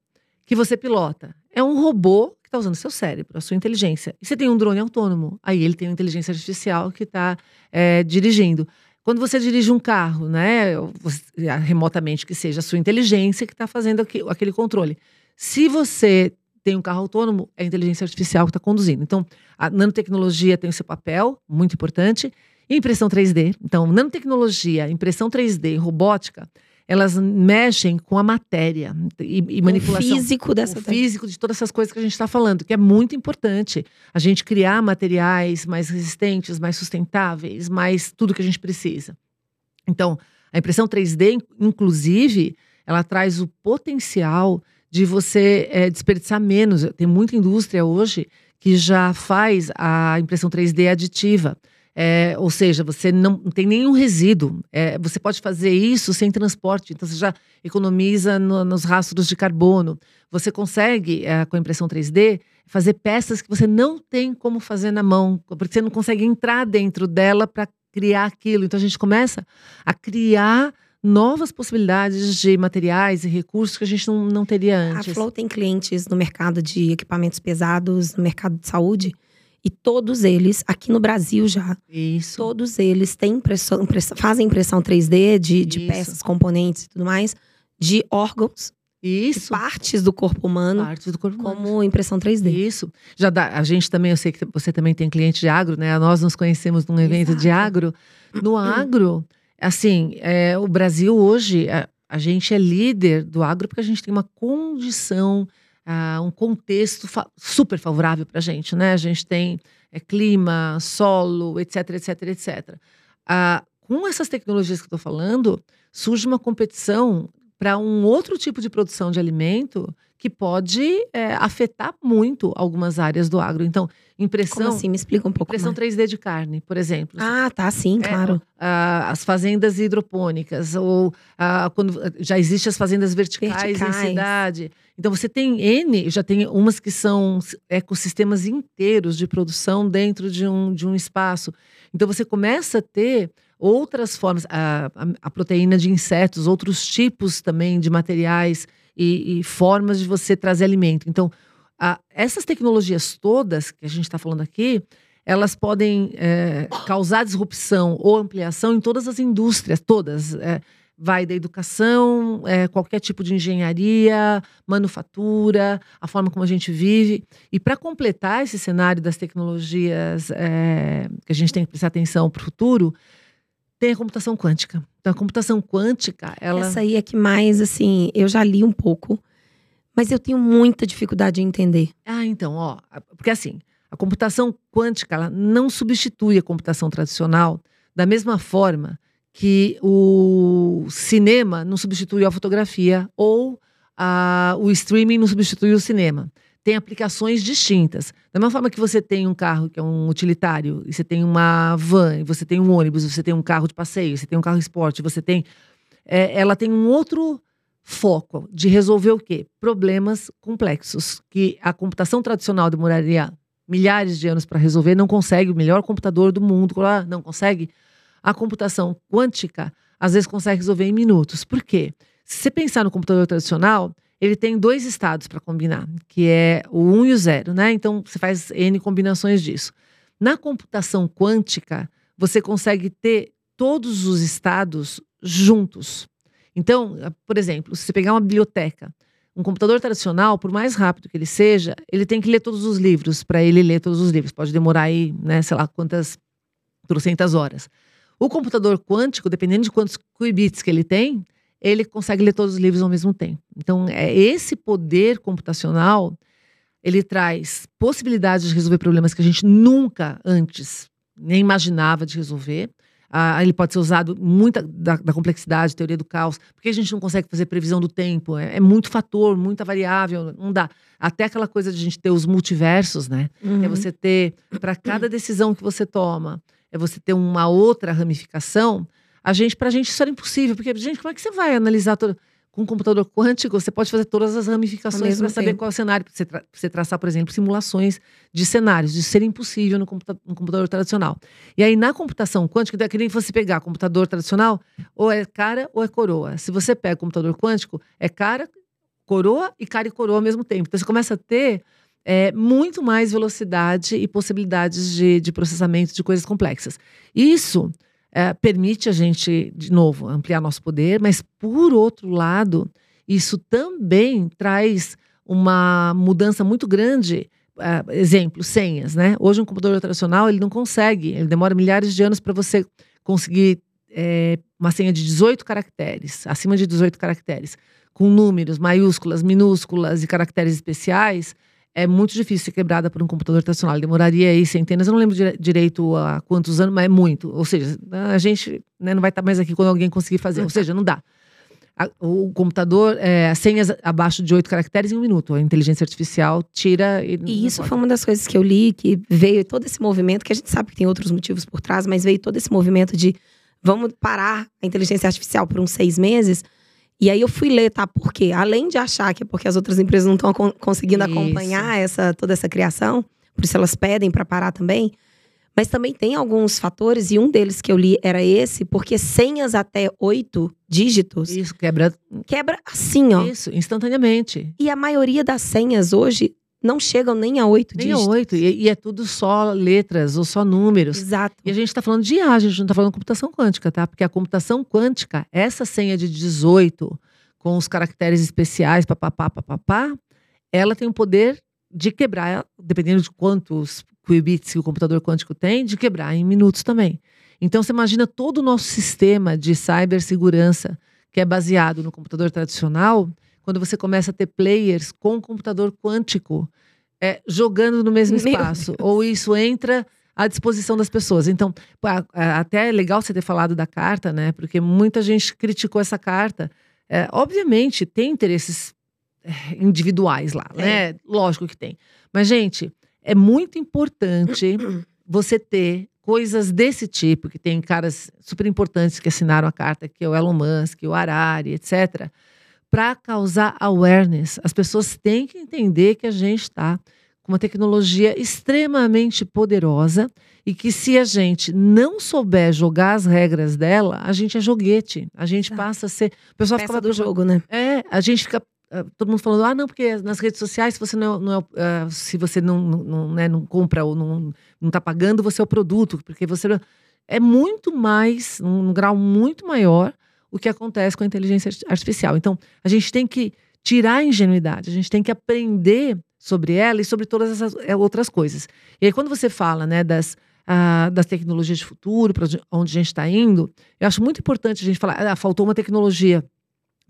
que você pilota. É um robô que está usando seu cérebro, a sua inteligência. E você tem um drone autônomo, aí ele tem uma inteligência artificial que está é, dirigindo. Quando você dirige um carro, né, remotamente que seja a sua inteligência que está fazendo aquele controle. Se você tem um carro autônomo, é a inteligência artificial que está conduzindo. Então, a nanotecnologia tem o seu papel, muito importante. E impressão 3D. Então, nanotecnologia, impressão 3D, robótica, elas mexem com a matéria e, e manipulação. O físico dessa. O físico de todas essas coisas que a gente está falando, que é muito importante. A gente criar materiais mais resistentes, mais sustentáveis, mais tudo que a gente precisa. Então, a impressão 3D, inclusive, ela traz o potencial de você é, desperdiçar menos. Tem muita indústria hoje que já faz a impressão 3D aditiva. É, ou seja, você não tem nenhum resíduo. É, você pode fazer isso sem transporte, então você já economiza no, nos rastros de carbono. Você consegue, é, com a impressão 3D, fazer peças que você não tem como fazer na mão, porque você não consegue entrar dentro dela para criar aquilo. Então a gente começa a criar novas possibilidades de materiais e recursos que a gente não, não teria antes. A Flow tem clientes no mercado de equipamentos pesados, no mercado de saúde, e todos eles, aqui no Brasil já, Isso. todos eles têm impressão, impressão fazem impressão 3D de, de peças, componentes e tudo mais, de órgãos isso. Partes do corpo humano. Partes do corpo humano. Como impressão 3D. Isso. Já dá, a gente também, eu sei que você também tem cliente de agro, né? Nós nos conhecemos num evento Exato. de agro. No agro, Assim, é, o Brasil hoje, a, a, gente é líder do agro porque a gente tem uma condição, uh, um contexto fa super favorável para a gente, né? A gente tem é, clima, solo, etc, etc, etc. Uh, com essas tecnologias que eu estou falando, surge uma competição para um outro tipo de produção de alimento que pode é, afetar muito algumas áreas do agro. Então, impressão. Como assim? Me explica um pouco Impressão mais. 3D de carne, por exemplo. Ah, tá, sim, É, claro. ah, as fazendas hidropônicas, ou ah, quando já existem as fazendas verticais, Verticais. em cidade. Então você tem N, já tem umas que são ecossistemas inteiros de produção dentro de um, de um espaço. Então você começa a ter outras formas, a, a- a proteína de insetos, outros tipos também de materiais e, e formas de você trazer alimento. Então, a- essas tecnologias todas que a gente está falando aqui, elas podem é, causar disrupção ou ampliação em todas as indústrias, todas. é, vai da educação, é, qualquer tipo de engenharia, manufatura, a forma como a gente vive. E para completar esse cenário das tecnologias é, que a gente tem que prestar atenção para o futuro, tem a computação quântica. Então, a computação quântica, ela. Essa aí é que mais, assim, eu já li um pouco, mas eu tenho muita dificuldade de entender. Ah, então, ó, porque assim, a computação quântica ela não substitui a computação tradicional da mesma forma que o cinema não substituiu a fotografia ou a- o streaming não substituiu o cinema. Tem aplicações distintas. Da mesma forma que você tem um carro que é um utilitário, e você tem uma van, e você tem um ônibus, você tem um carro de passeio, você tem um carro esporte, você tem. é, ela tem um outro foco de resolver o quê? Problemas complexos que a computação tradicional demoraria milhares de anos para resolver, não consegue, o melhor computador do mundo, não consegue. A computação quântica às vezes consegue resolver em minutos. Por quê? Se você pensar no computador tradicional, ele tem dois estados para combinar, que é o 1 e o 0, né? Então você faz N combinações disso. Na computação quântica, você consegue ter todos os estados juntos. Então, por exemplo, se você pegar uma biblioteca, um computador tradicional, por mais rápido que ele seja, ele tem que ler todos os livros para ele ler todos os livros. Pode demorar aí, né, sei lá quantas, trocentas horas. O computador quântico, dependendo de quantos qubits que ele tem, ele consegue ler todos os livros ao mesmo tempo. Então, é esse poder computacional, ele traz possibilidades de resolver problemas que a gente nunca antes nem imaginava de resolver. Ah, ele pode ser usado muita da, da complexidade, teoria do caos, porque a gente não consegue fazer previsão do tempo. É, é muito fator, muita variável, não dá. Até aquela coisa de a gente ter os multiversos, né? Uhum. É você ter, para cada decisão que você toma, é você ter uma outra ramificação. A gente, pra gente, isso era impossível, porque, gente, como é que você vai analisar todo. Com um computador quântico, você pode fazer todas as ramificações para saber qual é o cenário. Você, tra- você traçar, por exemplo, simulações de cenários. Isso seria impossível no, computa no computador tradicional. E aí, na computação quântica, é que nem você pegar computador tradicional, ou é cara ou é coroa. Se você pega computador quântico, é cara, coroa e cara e coroa ao mesmo tempo. Então, você começa a ter é, muito mais velocidade e possibilidades de, de processamento de coisas complexas. Isso é, permite a gente, de novo, ampliar nosso poder, mas, por outro lado, isso também traz uma mudança muito grande. é, exemplo, senhas, né? Hoje, um computador tradicional, ele não consegue, ele demora milhares de anos para você conseguir é, uma senha de 18 caracteres, acima de 18 caracteres, com números, maiúsculas, minúsculas e caracteres especiais, é muito difícil ser quebrada por um computador tradicional. Ele demoraria aí centenas, eu não lembro dire- direito há quantos anos, mas é muito. Ou seja, a gente né, não vai estar mais aqui quando alguém conseguir fazer. Ou seja, não dá. A- o computador, é, as senhas abaixo de oito caracteres em um minuto. A inteligência artificial tira e. E isso foi uma das coisas que eu li, que veio todo esse movimento, que a gente sabe que tem outros motivos por trás, mas veio todo esse movimento de vamos parar a inteligência artificial por uns seis meses. E aí eu fui ler, tá? Por quê? Além de achar que é porque as outras empresas não estão conseguindo Isso. acompanhar essa, toda essa criação, por isso elas pedem para parar também. Mas também tem alguns fatores, e um deles que eu li era esse, porque senhas até oito dígitos Isso, quebra. quebra assim, ó. Isso, instantaneamente. E a maioria das senhas hoje não chegam nem a oito Nem a dígitos. oito. E, e é tudo só letras ou só números. Exato. E a gente está falando de IA, a gente não está falando de computação quântica, tá? Porque a computação quântica, essa senha de 18, com os caracteres especiais, papapá, papapá, ela tem o poder de quebrar, dependendo de quantos qubits que o computador quântico tem, de quebrar em minutos também. Então você imagina todo o nosso sistema de cibersegurança, que é baseado no computador tradicional, quando você começa a ter players com computador quântico é, jogando no mesmo espaço. Ou isso entra à disposição das pessoas. Então, até é legal você ter falado da carta, né? Porque muita gente criticou essa carta. É, obviamente, tem interesses é, individuais lá, né? Lógico que tem. Mas, gente, é muito importante você ter coisas desse tipo, que tem caras super importantes que assinaram a carta, que é o Elon Musk, o Harari, etc., para causar awareness. As pessoas têm que entender que a gente está com uma tecnologia extremamente poderosa e que se a gente não souber jogar as regras dela, a gente é joguete. A gente passa a ser. O pessoal Peça fica do jogo, né? É, a gente fica ah, todo mundo falando, ah, não, porque nas redes sociais, se você não, não é, uh, se você não, não, né, não compra ou não, não tá pagando, você é o produto, porque você é muito mais, num grau muito maior, o que acontece com a inteligência artificial. Então, a gente tem que tirar a ingenuidade, a gente tem que aprender sobre ela e sobre todas essas é, outras coisas. E aí, quando você fala, né, das, uh, das tecnologias de futuro, para onde a gente está indo, eu acho muito importante a gente falar, ah, faltou uma tecnologia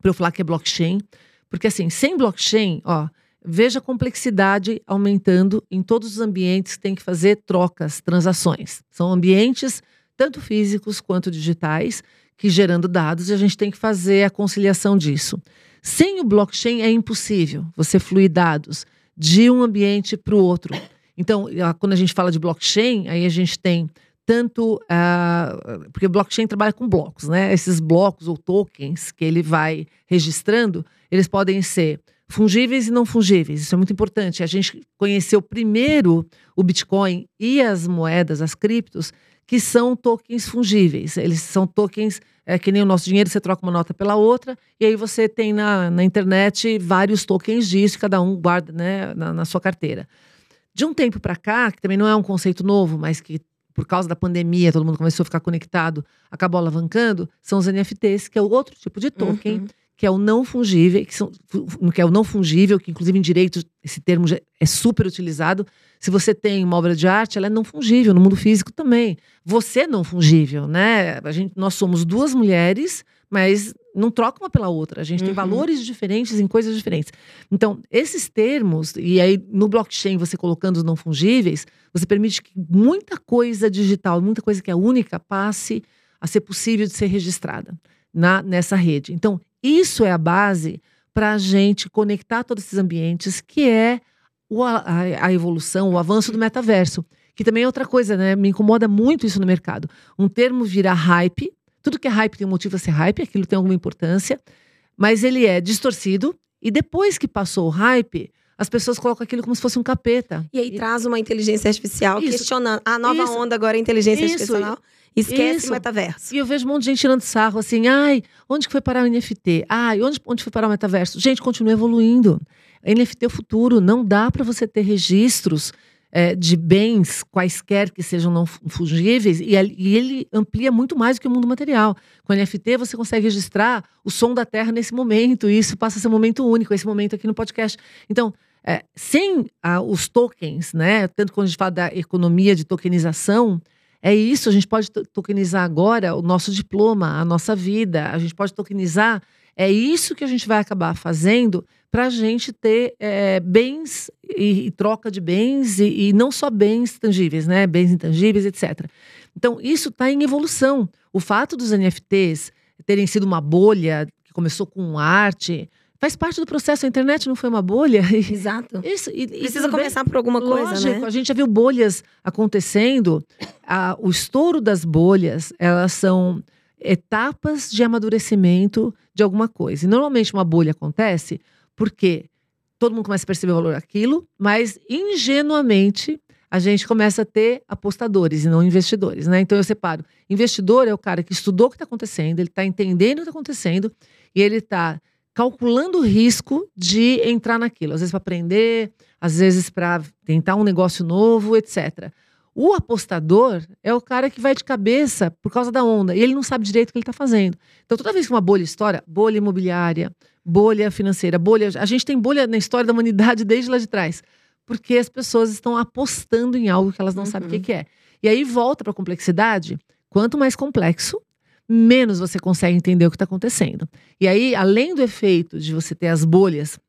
para eu falar que é blockchain. Porque assim, sem blockchain, ó, veja a complexidade aumentando em todos os ambientes que tem que fazer trocas, transações. São ambientes tanto físicos quanto digitais que gerando dados e a gente tem que fazer a conciliação disso. Sem o blockchain é impossível você fluir dados de um ambiente para o outro. Então, quando a gente fala de blockchain, aí a gente tem tanto uh, porque o blockchain trabalha com blocos, né? Esses blocos ou tokens que ele vai registrando, eles podem ser fungíveis e não fungíveis. Isso é muito importante. A gente conheceu primeiro o Bitcoin e as moedas, as criptos, que são tokens fungíveis. Eles são tokens é, que nem o nosso dinheiro, você troca uma nota pela outra, e aí você tem na, na internet vários tokens disso, cada um guarda né, na, na sua carteira. De um tempo para cá, que também não é um conceito novo, mas que por causa da pandemia, todo mundo começou a ficar conectado, acabou alavancando, são os NFTs, que é o outro tipo de token, uhum. que é o não fungível, que, são, que é o não fungível, que inclusive em direito esse termo é super utilizado. Se você tem uma obra de arte, ela é não fungível, no mundo físico também. Você é não fungível, né? A gente, nós somos duas mulheres mas não troca uma pela outra. A gente uhum. tem valores diferentes em coisas diferentes. Então, esses termos, e aí no blockchain você colocando os não fungíveis, você permite que muita coisa digital, muita coisa que é única, passe a ser possível de ser registrada na, nessa rede. Então, isso é a base para a gente conectar todos esses ambientes, que é o, a, a evolução, o avanço do metaverso. Que também é outra coisa, né? Me incomoda muito isso no mercado. Um termo vira hype, tudo que é hype tem um motivo a ser hype, aquilo tem alguma importância, mas ele é distorcido e depois que passou o hype, as pessoas colocam aquilo como se fosse um capeta. E aí e... traz uma inteligência artificial isso. questionando. A nova isso. onda agora é inteligência isso. artificial. Esquece o metaverso. E eu vejo um monte de gente tirando sarro assim, ai, onde que foi parar o NFT? Ai, onde, onde foi parar o metaverso? Gente, continua evoluindo. NFT é o futuro. Não dá para você ter registros é, de bens, quaisquer que sejam não fungíveis, e, e, ele amplia muito mais do que o mundo material. Com NFT, você consegue registrar o som da Terra nesse momento, e isso passa a ser um momento único, esse momento aqui no podcast. Então, é, sem os tokens, né, tanto quando a gente fala da economia de tokenização, é isso, a gente pode tokenizar agora o nosso diploma, a nossa vida, a gente pode tokenizar. É isso que a gente vai acabar fazendo para a gente ter é, bens e, e, troca de bens, e, e, não só bens tangíveis, né? Bens intangíveis, etc. Então, isso está em evolução. O fato dos NFTs terem sido uma bolha que começou com arte, faz parte do processo. A internet não foi uma bolha. Exato. Isso, e, Precisa começar por alguma coisa, Lógico, né? A gente já viu bolhas acontecendo. o estouro das bolhas, elas são etapas de amadurecimento de alguma coisa. E normalmente uma bolha acontece porque todo mundo começa a perceber o valor daquilo, mas ingenuamente a gente começa a ter apostadores e não investidores, né? Então eu separo. Investidor é o cara que estudou o que está acontecendo, ele está entendendo o que está acontecendo e ele está calculando o risco de entrar naquilo. Às vezes para aprender, às vezes para tentar um negócio novo, etc. O apostador é o cara que vai de cabeça por causa da onda e ele não sabe direito o que ele está fazendo. Então, toda vez que uma bolha estoura, bolha imobiliária, bolha financeira, bolha. A gente tem bolha na história da humanidade desde lá de trás. Porque as pessoas estão apostando em algo que elas não uhum. sabem o que, uhum. que é. E aí volta para a complexidade. Quanto mais complexo, menos você consegue entender o que está acontecendo. E aí, além do efeito de você ter as bolhas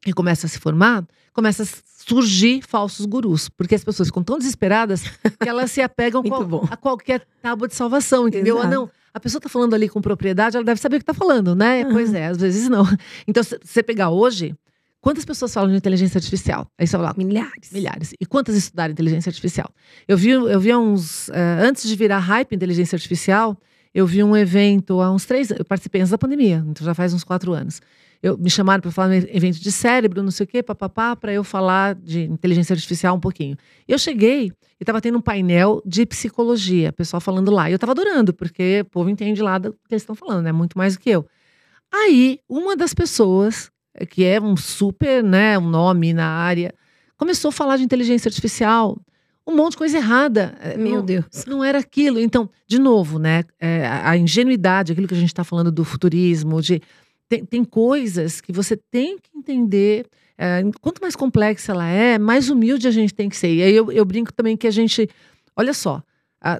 que começam a se formar, começa a surgir falsos gurus, porque as pessoas ficam tão desesperadas que elas se apegam qual, a qualquer tábua de salvação, entendeu? Ah, não, a pessoa está falando ali com propriedade, ela deve saber o que está falando, né? Uhum. Pois é, às vezes não. Então, se você pegar hoje, quantas pessoas falam de inteligência artificial? Aí você fala, Milhares. milhares. E quantas estudaram inteligência artificial? Eu vi, eu vi uns. eh, antes de virar hype inteligência artificial, eu vi um evento há uns três Eu participei antes da pandemia, então já faz uns quatro anos. Eu, me chamaram para falar no evento de cérebro, não sei o quê, papapá, para eu falar de inteligência artificial um pouquinho. Eu cheguei e estava tendo um painel de psicologia, pessoal falando lá. E eu estava adorando, porque o povo entende lá do que eles estão falando, né? Muito mais do que eu. Aí, uma das pessoas, eh, que é um super, né, um nome na área, começou a falar de inteligência artificial, um monte de coisa errada. Eh, Meu não, Deus. não era aquilo. Então, de novo, né, é, a a ingenuidade, aquilo que a gente está falando do futurismo, de tem, tem coisas que você tem que entender. é, quanto mais complexa ela é, mais humilde a gente tem que ser. E aí eu, eu brinco também que a gente, olha só,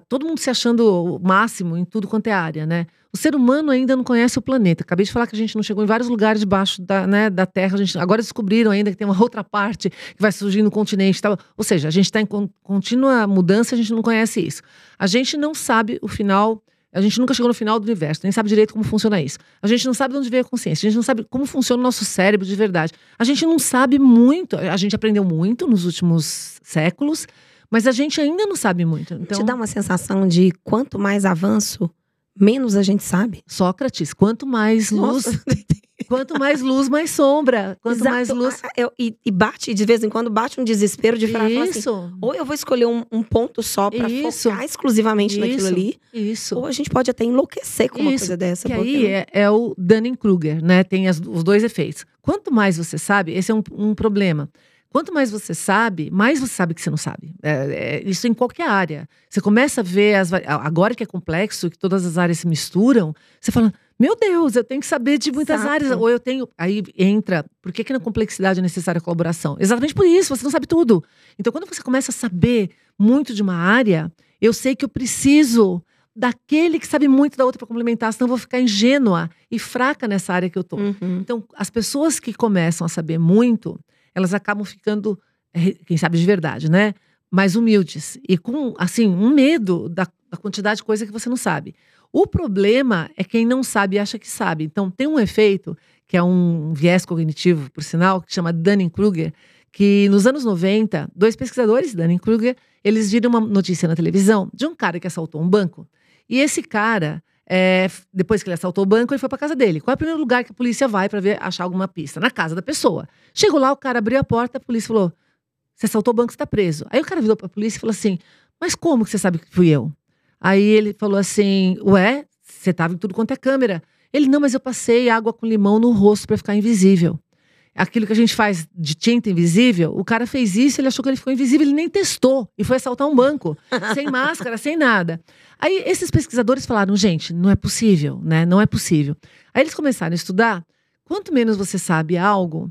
todo mundo se achando o máximo em tudo quanto é área, né? O ser humano ainda não conhece o planeta. Acabei de falar que a gente não chegou em vários lugares debaixo da, né, da Terra. A gente, agora descobriram ainda que tem uma outra parte que vai surgir no continente. Tal. Ou seja, a gente está em con- contínua mudança, a gente não conhece isso. A gente não sabe o final. A gente nunca chegou no final do universo, nem sabe direito como funciona isso. A gente não sabe de onde veio a consciência, a gente não sabe como funciona o nosso cérebro de verdade. A gente não sabe muito, a gente aprendeu muito nos últimos séculos, mas a gente ainda não sabe muito. Então, Te dá uma sensação de quanto mais avanço, menos a gente sabe. Sócrates, quanto mais luz, Nossa. quanto mais luz, mais sombra. Quanto Exato. mais luz. Ah, eu- e, e bate, de vez em quando, bate um desespero de falar assim, Isso, ou eu vou escolher um, um ponto só pra Isso. focar exclusivamente naquilo Isso. ali, isso. ou a gente pode até enlouquecer com uma Isso, coisa dessa. Que aí é, é o Dunning-Kruger, né? Tem as- os dois efeitos. Quanto mais você sabe, esse é um, um problema. Quanto mais você sabe, mais você sabe que você não sabe. É, é, isso em qualquer área. Você começa a ver, as, agora que é complexo, que todas as áreas se misturam, você fala, meu Deus, eu tenho que saber de muitas Exato. áreas. Ou eu tenho. Aí entra, por que, que na complexidade é necessária a colaboração? Exatamente por isso, você não sabe tudo. Então, quando você começa a saber muito de uma área, eu sei que eu preciso daquele que sabe muito da outra para complementar, senão eu vou ficar ingênua e fraca nessa área que eu tô. Uhum. Então, as pessoas que começam a saber muito, elas acabam ficando, eh, quem sabe de verdade, né? Mais humildes e com, assim, um medo da, da quantidade de coisa que você não sabe. O problema é quem não sabe e acha que sabe. Então, tem um efeito, que é um viés cognitivo, por sinal, que chama Dunning-Kruger, que nos anos 90, dois pesquisadores, Dunning-Kruger, eles viram uma notícia na televisão de um cara que assaltou um banco. E esse cara, é, depois que ele assaltou o banco, ele foi para casa dele. Qual é o primeiro lugar que a polícia vai para ver achar alguma pista? Na casa da pessoa. Chegou lá, o cara abriu a porta, a polícia falou: Você assaltou o banco, está preso. Aí o cara virou para a polícia e falou assim: Mas como que você sabe que fui eu? Aí ele falou assim: Ué, você estava em tudo quanto é câmera. Ele, não, mas eu passei água com limão no rosto para ficar invisível. Aquilo que a gente faz de tinta invisível, o cara fez isso, ele achou que ele ficou invisível, ele nem testou e foi assaltar um banco, sem máscara, sem nada. Aí esses pesquisadores falaram, gente, não é possível, né? Não é possível. Aí eles começaram a estudar. Quanto menos você sabe algo,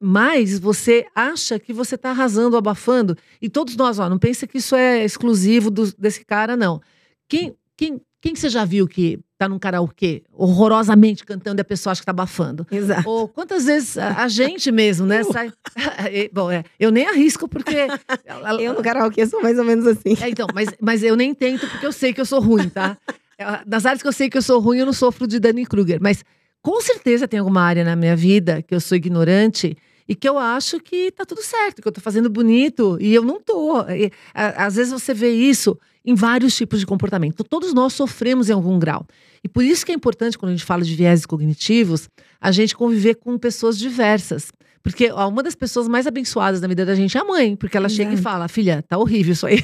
mais você acha que você está arrasando, abafando. E todos nós, ó, não pensa que isso é exclusivo do- desse cara, não. Quem, quem, quem que você já viu que tá num karaokê horrorosamente cantando e a pessoa acha que tá abafando? Exato. Ou quantas vezes a, a gente mesmo, né, sai. Bom, é, eu nem arrisco porque. Eu no karaokê sou mais ou menos assim. é, então, mas, mas eu nem tento porque eu sei que eu sou ruim, tá? É, Nas áreas que eu sei que eu sou ruim, eu não sofro de Danny Kruger. Mas com certeza tem alguma área na minha vida que eu sou ignorante e que eu acho que tá tudo certo, que eu tô fazendo bonito e eu não tô. E, a- às vezes você vê isso em vários tipos de comportamento. Todos nós sofremos em algum grau. E por isso que é importante, quando a gente fala de viéses cognitivos, a gente conviver com pessoas diversas. Porque ó, uma das pessoas mais abençoadas na vida da gente é a mãe, porque ela chega e fala: filha, tá horrível isso aí.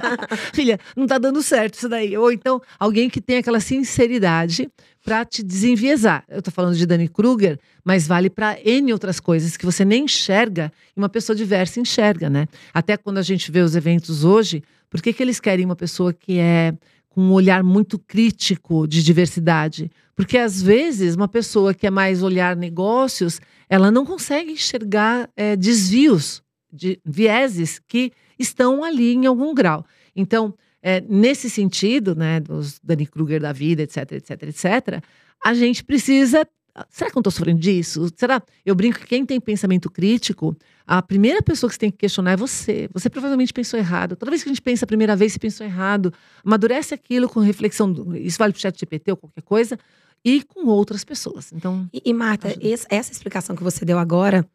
filha, não tá dando certo isso daí. Ou então, alguém que tem aquela sinceridade para te desenviesar. Eu tô falando de Dani Kruger, mas vale para N outras coisas que você nem enxerga e uma pessoa diversa enxerga, né? Até quando a gente vê os eventos hoje, por que, que eles querem uma pessoa que é com um olhar muito crítico de diversidade? Porque às vezes uma pessoa que é mais olhar negócios, ela não consegue enxergar eh, desvios, de vieses que estão ali em algum grau. Então, é, nesse sentido, né, dos Dani Kruger da vida, etc, etc, etc, a gente precisa será que eu estou sofrendo disso? Será? Eu brinco que quem tem pensamento crítico, a primeira pessoa que você tem que questionar é você. Você provavelmente pensou errado. Toda vez que a gente pensa a primeira vez, você pensou errado. Amadurece aquilo com reflexão. Isso vale para o chat GPT ou qualquer coisa. E com outras pessoas. Então. E, e Marta, essa explicação que você deu agora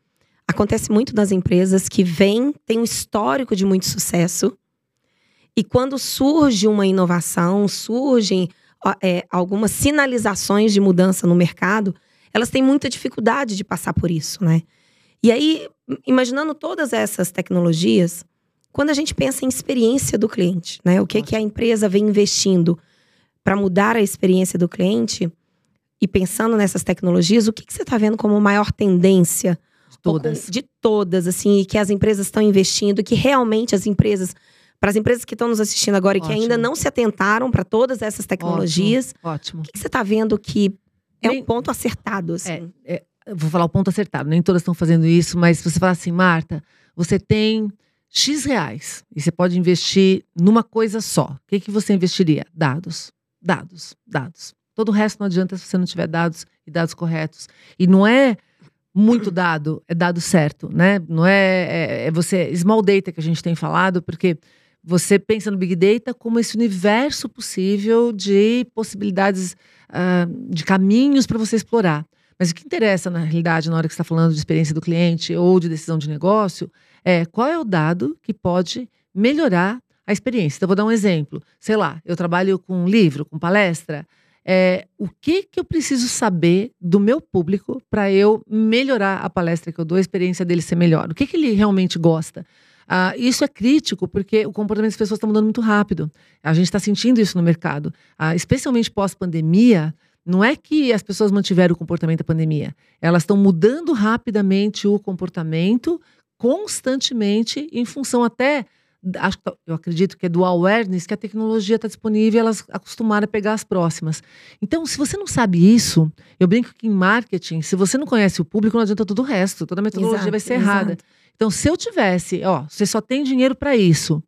acontece muito nas empresas que vêm, tem um histórico de muito sucesso. E quando surge uma inovação, surgem é, algumas sinalizações de mudança no mercado, elas têm muita dificuldade de passar por isso, né? E aí, imaginando todas essas tecnologias, quando a gente pensa em experiência do cliente, né? O que, que a empresa vem investindo para mudar a experiência do cliente e pensando nessas tecnologias, o que, que você está vendo como maior tendência? De todas. De todas, assim, que as empresas estão investindo, que realmente as empresas para as empresas que estão nos assistindo agora e que ainda não se atentaram para todas essas tecnologias. Ótimo. Ótimo. O que, que você está vendo que é Nem, um ponto acertado? Assim? É, é, vou falar o ponto acertado. Nem todas estão fazendo isso, mas você fala assim, Marta, você tem X reais e você pode investir numa coisa só. O que, que você investiria? Dados. Dados, dados. Todo o resto não adianta se você não tiver dados e dados corretos. E não é muito dado, é dado certo, né? Não é, é, é você small data que a gente tem falado, porque você pensa no Big Data como esse universo possível de possibilidades, uh, de caminhos para você explorar. Mas o que interessa, na realidade, na hora que você está falando de experiência do cliente ou de decisão de negócio, é qual é o dado que pode melhorar a experiência. Então, vou dar um exemplo. Sei lá, eu trabalho com livro, com palestra. É, o que, que eu preciso saber do meu público para eu melhorar a palestra que eu dou, a experiência dele ser melhor? O que, que ele realmente gosta? Ah, isso é crítico porque o comportamento das pessoas está mudando muito rápido. A gente está sentindo isso no mercado. Ah, especialmente pós-pandemia, não é que as pessoas mantiveram o comportamento da pandemia. Elas estão mudando rapidamente o comportamento constantemente em função até acho, eu acredito que é do awareness que a tecnologia está disponível e elas acostumaram a pegar as próximas. Então, se você não sabe isso, eu brinco que em marketing, se você não conhece o público, não adianta todo o resto, toda a metodologia exato, vai ser exato. Então, se eu tivesse, ó, você só tem dinheiro para isso,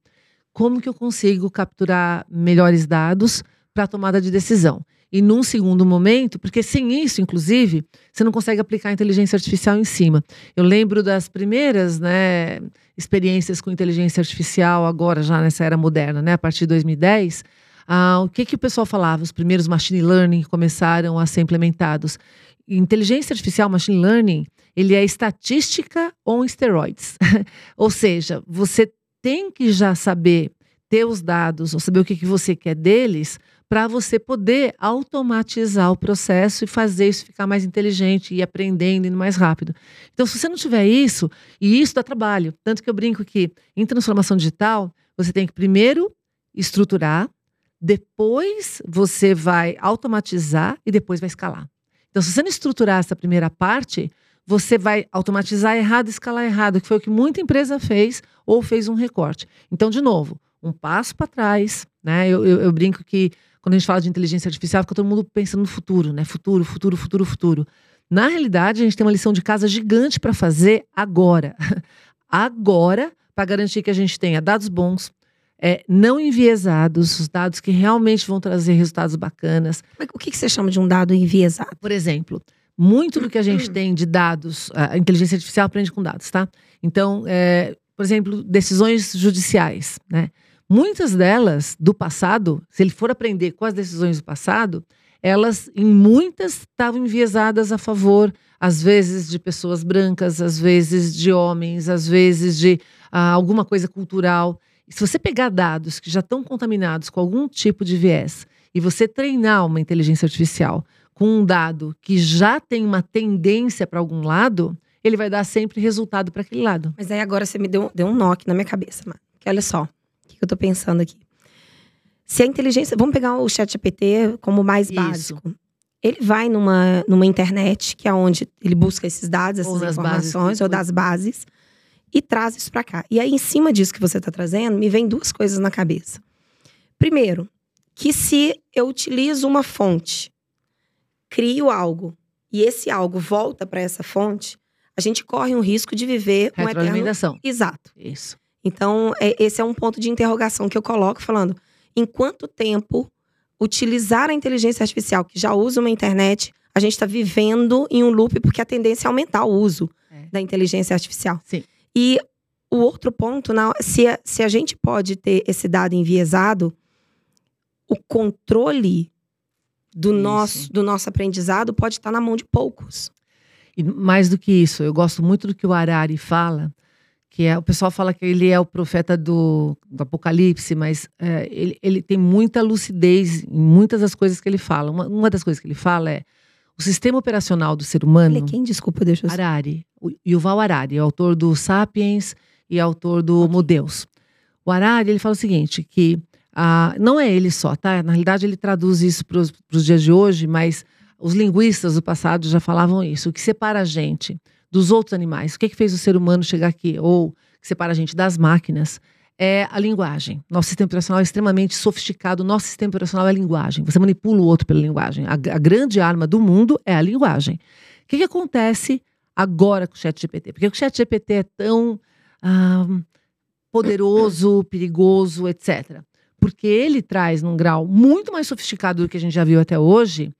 como que eu consigo capturar melhores dados para a tomada de decisão? E num segundo momento, porque sem isso, inclusive, você não consegue aplicar a inteligência artificial em cima. Eu lembro das primeiras né, experiências com inteligência artificial, agora já nessa era moderna, né, a partir de 2010. Ah, o que, que o pessoal falava? Os primeiros machine learning começaram a ser implementados. Inteligência artificial, machine learning, ele é estatística ou esteroides. ou seja, você tem que já saber ter os dados, ou saber o que, que você quer deles, para você poder automatizar o processo e fazer isso ficar mais inteligente e aprendendo indo mais rápido. Então, se você não tiver isso, e isso dá trabalho, tanto que eu brinco que em transformação digital, você tem que primeiro estruturar, depois você vai automatizar e depois vai escalar. Então, se você não estruturar essa primeira parte, você vai automatizar errado, escalar errado, que foi o que muita empresa fez ou fez um recorte. Então, de novo, um passo para trás, né? Eu, eu, eu, brinco que quando a gente fala de inteligência artificial, fica todo mundo pensando no futuro, né? Futuro, futuro, futuro, futuro. Na realidade, a gente tem uma lição de casa gigante para fazer agora. agora, para garantir que a gente tenha dados bons, é, não enviesados, os dados que realmente vão trazer resultados bacanas. O que, que você chama de um dado enviesado? Por exemplo, muito do que a gente tem de dados, a inteligência artificial aprende com dados, tá? Então, é, por exemplo, decisões judiciais, né? Muitas delas do passado, se ele for aprender com as decisões do passado, elas em muitas estavam enviesadas a favor, às vezes de pessoas brancas, às vezes de homens, às vezes de ah, alguma coisa cultural. E se você pegar dados que já estão contaminados com algum tipo de viés e você treinar uma inteligência artificial com um dado que já tem uma tendência para algum lado, ele vai dar sempre resultado para aquele lado. Mas aí agora você me deu, deu um nó aqui na minha cabeça, mano. Que olha só que eu tô pensando aqui? Se a inteligência. Vamos pegar o chat GPT como mais básico. Ele vai numa, numa internet, que é onde ele busca esses dados, essas ou informações, ou das bases, e traz isso para cá. E aí, em cima disso que você está trazendo, me vem duas coisas na cabeça. Primeiro, que se eu utilizo uma fonte, crio algo, e esse algo volta para essa fonte, a gente corre um risco de viver um eterno. Exato. Isso. Então, é, esse é um ponto de interrogação que eu coloco falando: em quanto tempo utilizar a inteligência artificial, que já usa uma internet, a gente está vivendo em um loop porque a tendência é aumentar o uso É. da inteligência artificial. Sim. E o outro ponto, na- se, a, se a gente pode ter esse dado enviesado, o controle do Isso. nosso, do nosso aprendizado pode estar na mão de poucos. E mais do que isso, eu gosto muito do que o Harari fala, que é o pessoal fala que ele é o profeta do, do Apocalipse, mas é, ele, ele tem muita lucidez em muitas das coisas que ele fala. Uma, uma das coisas que ele fala é o sistema operacional do ser humano. Ele é quem? Desculpa, deixa eu... Harari, o Yuval Harari, é autor do Sapiens e autor do Homo Deus. O Harari, ele fala o seguinte, que ah, não é ele só, tá? Na realidade, ele traduz isso para os dias de hoje, mas os linguistas do passado já falavam isso. O que separa a gente dos outros animais, o que, que fez o ser humano chegar aqui, ou que separa a gente das máquinas, é a linguagem. Nosso sistema operacional é extremamente sofisticado, nosso sistema operacional é a linguagem. Você manipula o outro pela linguagem. A, a grande arma do mundo é a linguagem. O que, que acontece agora com o chat GPT? Porque o chat GPT é tão ah, poderoso, perigoso, etc. Porque ele traz num grau muito mais sofisticado do que a gente já viu até hoje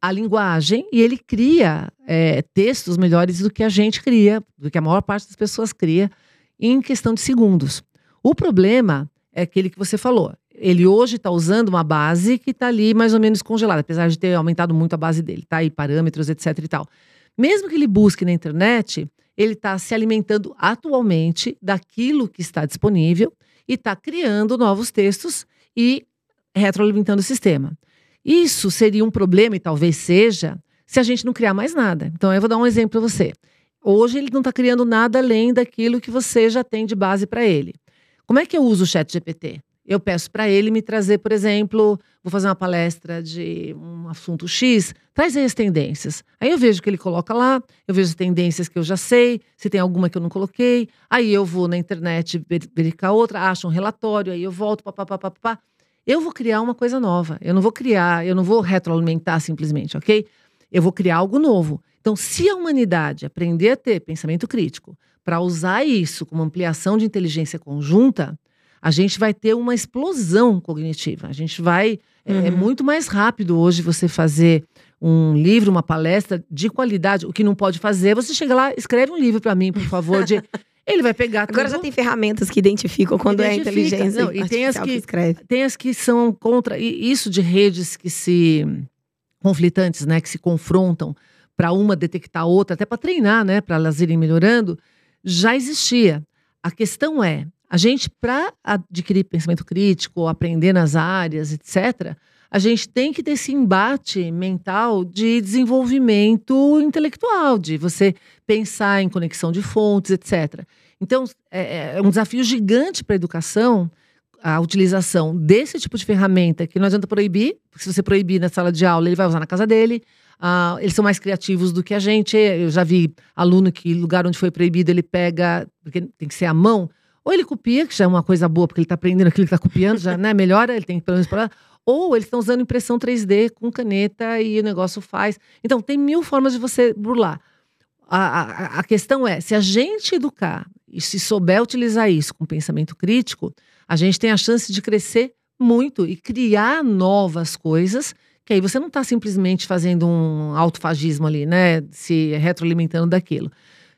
a linguagem e ele cria é, textos melhores do que a gente cria, do que a maior parte das pessoas cria, em questão de segundos. O problema é aquele que você falou. Ele hoje está usando uma base que está ali mais ou menos congelada, apesar de ter aumentado muito a base dele, tá? E parâmetros, etc e tal. Mesmo que ele busque na internet, ele está se alimentando atualmente daquilo que está disponível e está criando novos textos e retroalimentando o sistema. Isso seria um problema, e talvez seja, se a gente não criar mais nada. Então, eu vou dar um exemplo para você. Hoje, ele não está criando nada além daquilo que você já tem de base para ele. Como é que eu uso o chat GPT? Eu peço para ele me trazer, por exemplo, vou fazer uma palestra de um assunto X, traz aí as tendências. Aí eu vejo que ele coloca lá, eu vejo as tendências que eu já sei, se tem alguma que eu não coloquei. Aí eu vou na internet ver- verificar outra, acho um relatório, aí eu volto, papapá, papapá. Eu vou criar uma coisa nova. Eu não vou criar, eu não vou retroalimentar simplesmente, ok? Eu vou criar algo novo. Então, se a humanidade aprender a ter pensamento crítico para usar isso como ampliação de inteligência conjunta, a gente vai ter uma explosão cognitiva. A gente vai. é- É, Uhum. muito mais rápido hoje você fazer um livro, uma palestra de qualidade. O que não pode fazer, é você chega lá, escreve um livro para mim, por favor. De... Ele vai pegar Agora já tudo. tem ferramentas que identificam quando Identifica. é inteligência Não, e tem as artificial que- escreve. Tem as que são contra. E isso de redes que se. conflitantes, né? Que se confrontam para uma detectar a outra, até para treinar, né? Para elas irem melhorando, já existia. A questão é, a gente, para adquirir pensamento crítico, aprender nas áreas, etc., a gente tem que ter esse embate mental de desenvolvimento intelectual, de você pensar em conexão de fontes, etc. Então, é, é um desafio gigante para a educação a utilização desse tipo de ferramenta que não adianta proibir, porque se você proibir na sala de aula, ele vai usar na casa dele. Ah, eles são mais criativos do que a gente. Eu já vi aluno que lugar onde foi proibido ele pega, porque tem que ser a mão, ou ele copia, que já é uma coisa boa, porque ele está aprendendo aquilo que está copiando, já né, melhora, ele tem que pelo menos parar. Ou eles estão usando impressão 3D com caneta e o negócio faz. Então, tem mil formas de você burlar. A, a, a questão é, se a gente educar e se souber utilizar isso com pensamento crítico, a gente tem a chance de crescer muito e criar novas coisas, que aí você não está simplesmente fazendo um autofagismo ali, né? Se retroalimentando daquilo.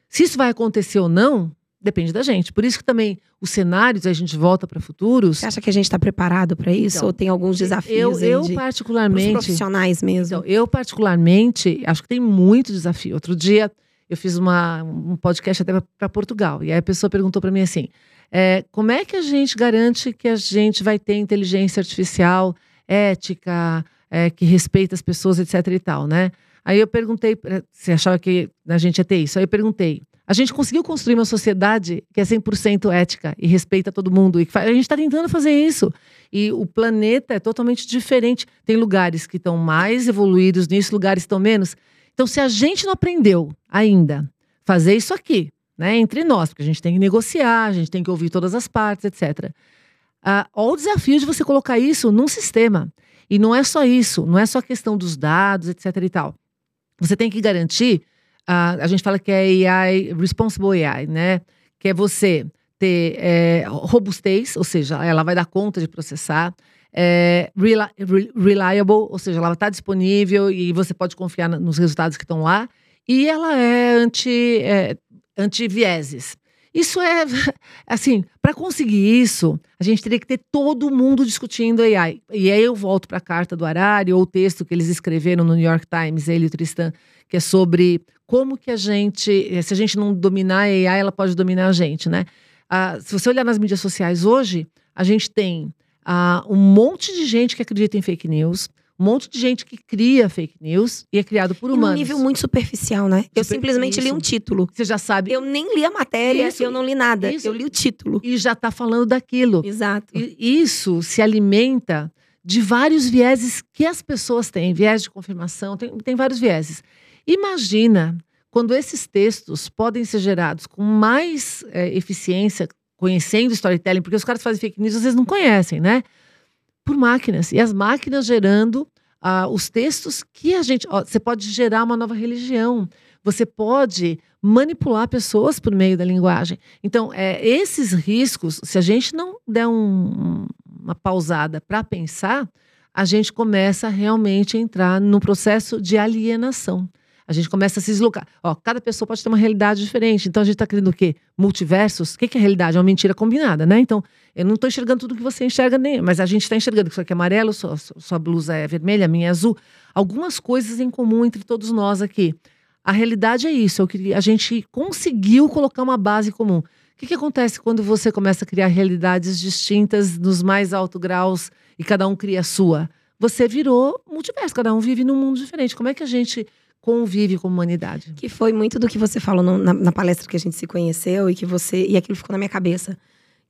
Se isso vai acontecer ou não, depende da gente. Por isso que também os cenários, a gente volta para futuros. Você acha que a gente está preparado para isso? Então, ou tem alguns desafios Eu, eu de, particularmente. profissionais mesmo? Então, eu, particularmente, acho que tem muito desafio. Outro dia, eu fiz uma, um podcast até para Portugal. E aí a pessoa perguntou para mim assim: é, como é que a gente garante que a gente vai ter inteligência artificial ética, é, que respeita as pessoas, etc e tal, né? Aí eu perguntei, você achava que a gente ia ter isso? Aí eu perguntei, a gente conseguiu construir uma sociedade que é 100% ética e respeita todo mundo. E a gente está tentando fazer isso. E o planeta é totalmente diferente. Tem lugares que estão mais evoluídos nisso, lugares que estão menos. Então, se a gente não aprendeu ainda fazer isso aqui, né, entre nós, porque a gente tem que negociar, a gente tem que ouvir todas as partes, etc. Ah, olha o desafio de você colocar isso num sistema. E não é só isso, não é só a questão dos dados, etc. e tal. Você tem que garantir, ah, a gente fala que é AI, responsible AI, né? Que é você ter é, robustez, ou seja, ela vai dar conta de processar, é reli- re- reliable, ou seja, ela está disponível e você pode confiar nos resultados que estão lá. E ela é anti, é, anti-vieses. Isso é, assim, para conseguir isso, a gente teria que ter todo mundo discutindo AI. E aí eu volto para a carta do Harari, ou o texto que eles escreveram no New York Times, ele e o Tristan, que é sobre como que a gente, se a gente não dominar a AI, ela pode dominar a gente, né? Ah, se você olhar nas mídias sociais hoje, a gente tem ah, um monte de gente que acredita em fake news, um monte de gente que cria fake news e é criado por E num humanos. nível muito superficial, né? Eu Super- simplesmente li um título. Você já sabe Eu nem li a matéria, Isso, eu não li nada. isso. Eu li o título. e já está falando daquilo. Exato. E isso se alimenta de vários vieses que as pessoas têm, viés de confirmação, tem, tem vários vieses. Imagina quando esses textos podem ser gerados com mais eh, eficiência, conhecendo storytelling, porque os caras que fazem fake news, vocês não conhecem, né? Por máquinas. E as máquinas gerando ah, os textos que a gente. ó, você pode gerar uma nova religião. Você pode manipular pessoas por meio da linguagem. Então, é, esses riscos, se a gente não der um- uma pausada para pensar, a gente começa realmente a entrar num processo de alienação. A gente começa a se deslocar. Ó, cada pessoa pode ter uma realidade diferente. Então a gente está querendo o quê? Multiversos? O que, que é realidade? É uma mentira combinada, né? Então, eu não estou enxergando tudo que você enxerga, nem, mas a gente está enxergando que isso aqui é amarelo, sua, sua blusa é vermelha, a minha é azul. Algumas coisas em comum entre todos nós aqui. A realidade é isso, é a gente conseguiu colocar uma base comum. O que, que acontece quando você começa a criar realidades distintas nos mais altos graus e cada um cria a sua? Você virou multiverso, cada um vive num mundo diferente. Como é que a gente convive como humanidade? Que foi muito do que você falou no- na, na palestra que a gente se conheceu e que você. E aquilo ficou na minha cabeça.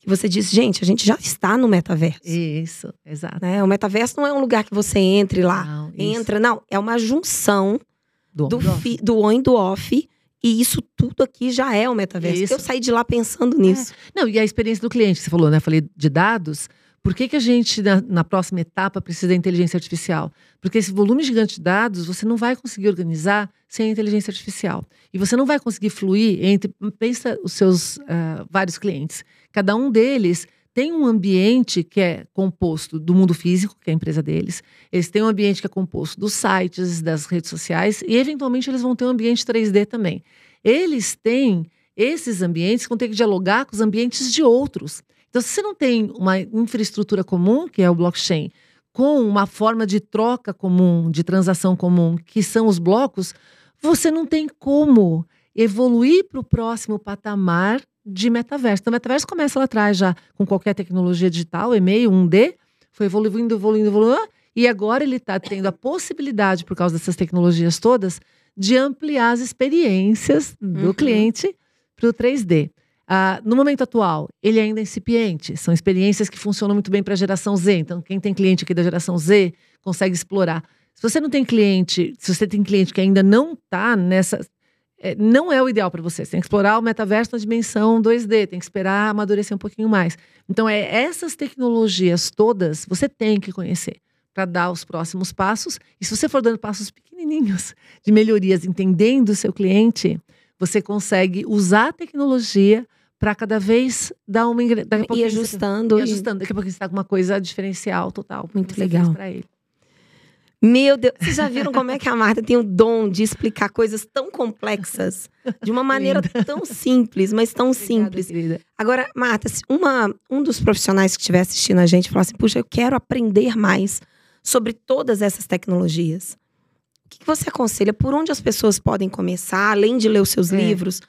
Você disse, gente, a gente já está no metaverso. Isso, exato. Né? O metaverso não é um lugar que você entre lá. Não. Entra, não. É uma junção do, do, fi- do on e do off. E isso tudo aqui já é o metaverso. Isso. Eu saí de lá pensando nisso. Não, e a experiência do cliente, que você falou, né? Falei de dados. Por que, que a gente, na, na próxima etapa, precisa da inteligência artificial? Porque esse volume gigante de dados você não vai conseguir organizar sem a inteligência artificial. E você não vai conseguir fluir entre. Pensa os seus ah, vários clientes. Cada um deles tem um ambiente que é composto do mundo físico, que é a empresa deles. Eles têm um ambiente que é composto dos sites, das redes sociais, e eventualmente eles vão ter um ambiente 3D também. Eles têm esses ambientes que vão ter que dialogar com os ambientes de outros. Então, se você não tem uma infraestrutura comum, que é o blockchain, com uma forma de troca comum, de transação comum, que são os blocos, você não tem como evoluir para o próximo patamar de metaverso. Então, o metaverso começa lá atrás já com qualquer tecnologia digital, e-mail, 1D, foi evoluindo, evoluindo, evoluindo, e agora ele está tendo a possibilidade, por causa dessas tecnologias todas, de ampliar as experiências do Uhum. cliente para o 3D. Ah, no momento atual, ele ainda é incipiente. São experiências que funcionam muito bem para a geração Z. Então, quem tem cliente aqui da geração Z consegue explorar. Se você não tem cliente, se você tem cliente que ainda não está nessa. é, não é o ideal para você. Você tem que explorar o metaverso na dimensão 2D, tem que esperar amadurecer um pouquinho mais. Então, é essas tecnologias todas você tem que conhecer para dar os próximos passos. E se você for dando passos pequenininhos de melhorias, entendendo o seu cliente, você consegue usar a tecnologia para cada vez dar uma ingre- daqui a E pouquinho você- ajustando. e ajustando. Daqui a pouco você está com uma coisa diferencial total. Muito Você legal. pra ele. Meu Deus, vocês já viram como é que a Marta tem o dom de explicar coisas tão complexas de uma maneira tão simples, mas tão Obrigada, simples. querida. Agora, Marta, se uma, um dos profissionais que estiver assistindo a gente falar assim: puxa, eu quero aprender mais sobre todas essas tecnologias. O que que você aconselha? Por onde as pessoas podem começar, além de ler os seus É. livros?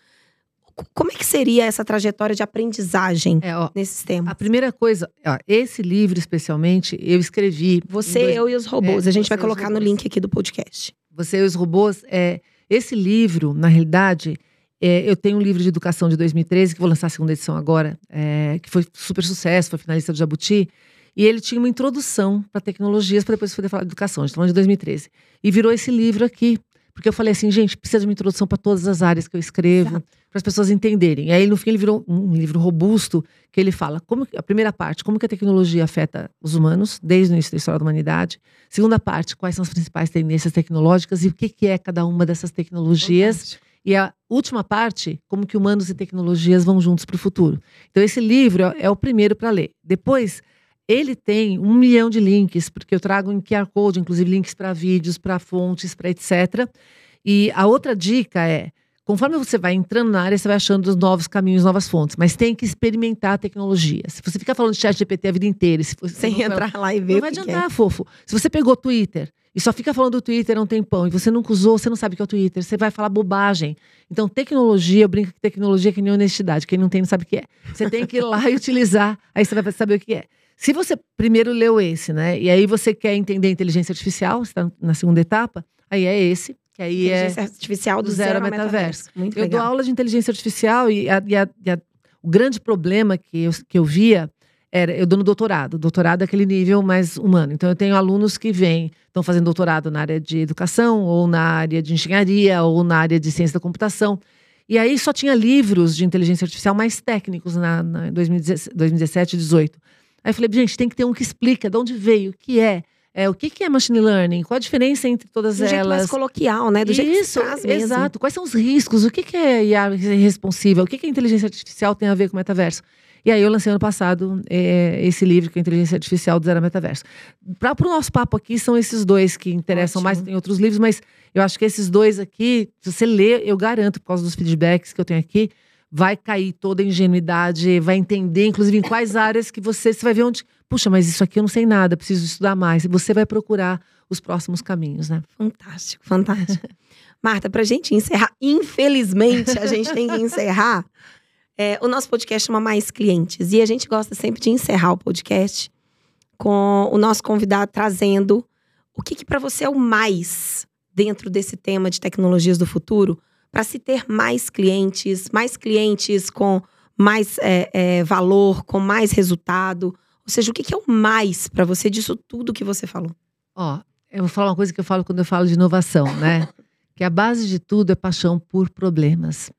Co- Como é que seria essa trajetória de aprendizagem É, ó, nesses temas? a primeira coisa, ó, esse livro especialmente, eu escrevi. Você, dois- eu e os robôs. é, a gente vai colocar no link aqui do podcast. Você e os robôs. É, esse livro, na realidade, é, eu tenho um livro de educação de 2013, que vou lançar a segunda edição agora, é, que foi super sucesso, foi finalista do Jabuti. E ele tinha uma introdução para tecnologias, para depois poder falar de educação. A gente tá falando de 2013. E virou esse livro aqui. Porque eu falei assim, gente, precisa de uma introdução para todas as áreas que eu escrevo, Exato. Para as pessoas entenderem. E aí, no fim, ele virou um livro robusto, que ele fala como a primeira parte, como que a tecnologia afeta os humanos, desde o início da história da humanidade. Segunda parte, quais são as principais tendências tecnológicas e o que, que é cada uma dessas tecnologias. E a última parte, como que humanos e tecnologias vão juntos para o futuro. Então, esse livro é- é o primeiro para ler. Depois, ele tem um milhão de links, porque eu trago em QR Code, inclusive links para vídeos, para fontes, para etc. E a outra dica é Conforme você vai entrando na área, você vai achando os novos caminhos, novas fontes. Mas tem que experimentar a tecnologia. Se você ficar falando de chat GPT a vida inteira, se você Sem entrar lá e ver não vai que adiantar, fofo. Se você pegou o Twitter e só fica falando do Twitter há um tempão e você nunca usou, você não sabe o que é o Twitter, você vai falar bobagem. Então, tecnologia, eu brinco que tecnologia é que nem honestidade. Quem não tem não sabe o que é. Você tem que ir lá e utilizar, aí você vai saber o que é. Se você primeiro leu esse, né? E aí você quer entender inteligência artificial, você está na segunda etapa, aí é esse. Que aí é Inteligência artificial do, do zero, zero ao ao metaverso. Muito eu legal. dou aula de inteligência artificial e, a- e a- e a- o grande problema que eu, que eu via era, eu dou no doutorado. Doutorado é aquele nível mais humano. Então eu tenho alunos que vêm, estão fazendo doutorado na área de educação, ou na área de engenharia, ou na área de ciência da computação. E aí só tinha livros de inteligência artificial mais técnicos na, na 2017, 2017, 2018. Aí eu falei, gente, tem que ter um que explica de onde veio, o que é, é o que, que é machine learning, qual a diferença entre todas Do jeito elas. mais coloquial, né? Do jeito que se Isso, traz mesmo. exato. Quais são os riscos? O que, que é IA? O que, que a inteligência artificial tem a ver com o metaverso? E aí eu lancei ano passado eh, esse livro, que é Inteligência Artificial do Zero Metaverso. Para o nosso papo aqui, são esses dois que interessam Ótimo. mais. Tem outros livros, mas eu acho que esses dois aqui, se você ler, eu garanto, por causa dos feedbacks que eu tenho aqui, vai cair toda a ingenuidade, vai entender, inclusive, em quais áreas que você, você vai ver onde. Puxa, mas isso aqui eu não sei nada, preciso estudar mais. Você vai procurar os próximos caminhos, né? Fantástico, fantástico. Marta, pra gente encerrar, infelizmente a gente tem que encerrar. É, o nosso podcast chama Mais Clientes e a gente gosta sempre de encerrar o podcast com o nosso convidado trazendo o que, que para você é o mais dentro desse tema de tecnologias do futuro para se ter mais clientes, mais clientes com mais é, é, valor, com mais resultado. Ou seja, o que, que é o mais para você disso tudo que você falou? Ó, eu vou falar uma coisa que eu falo quando eu falo de inovação, né? que a base de tudo é paixão por problemas.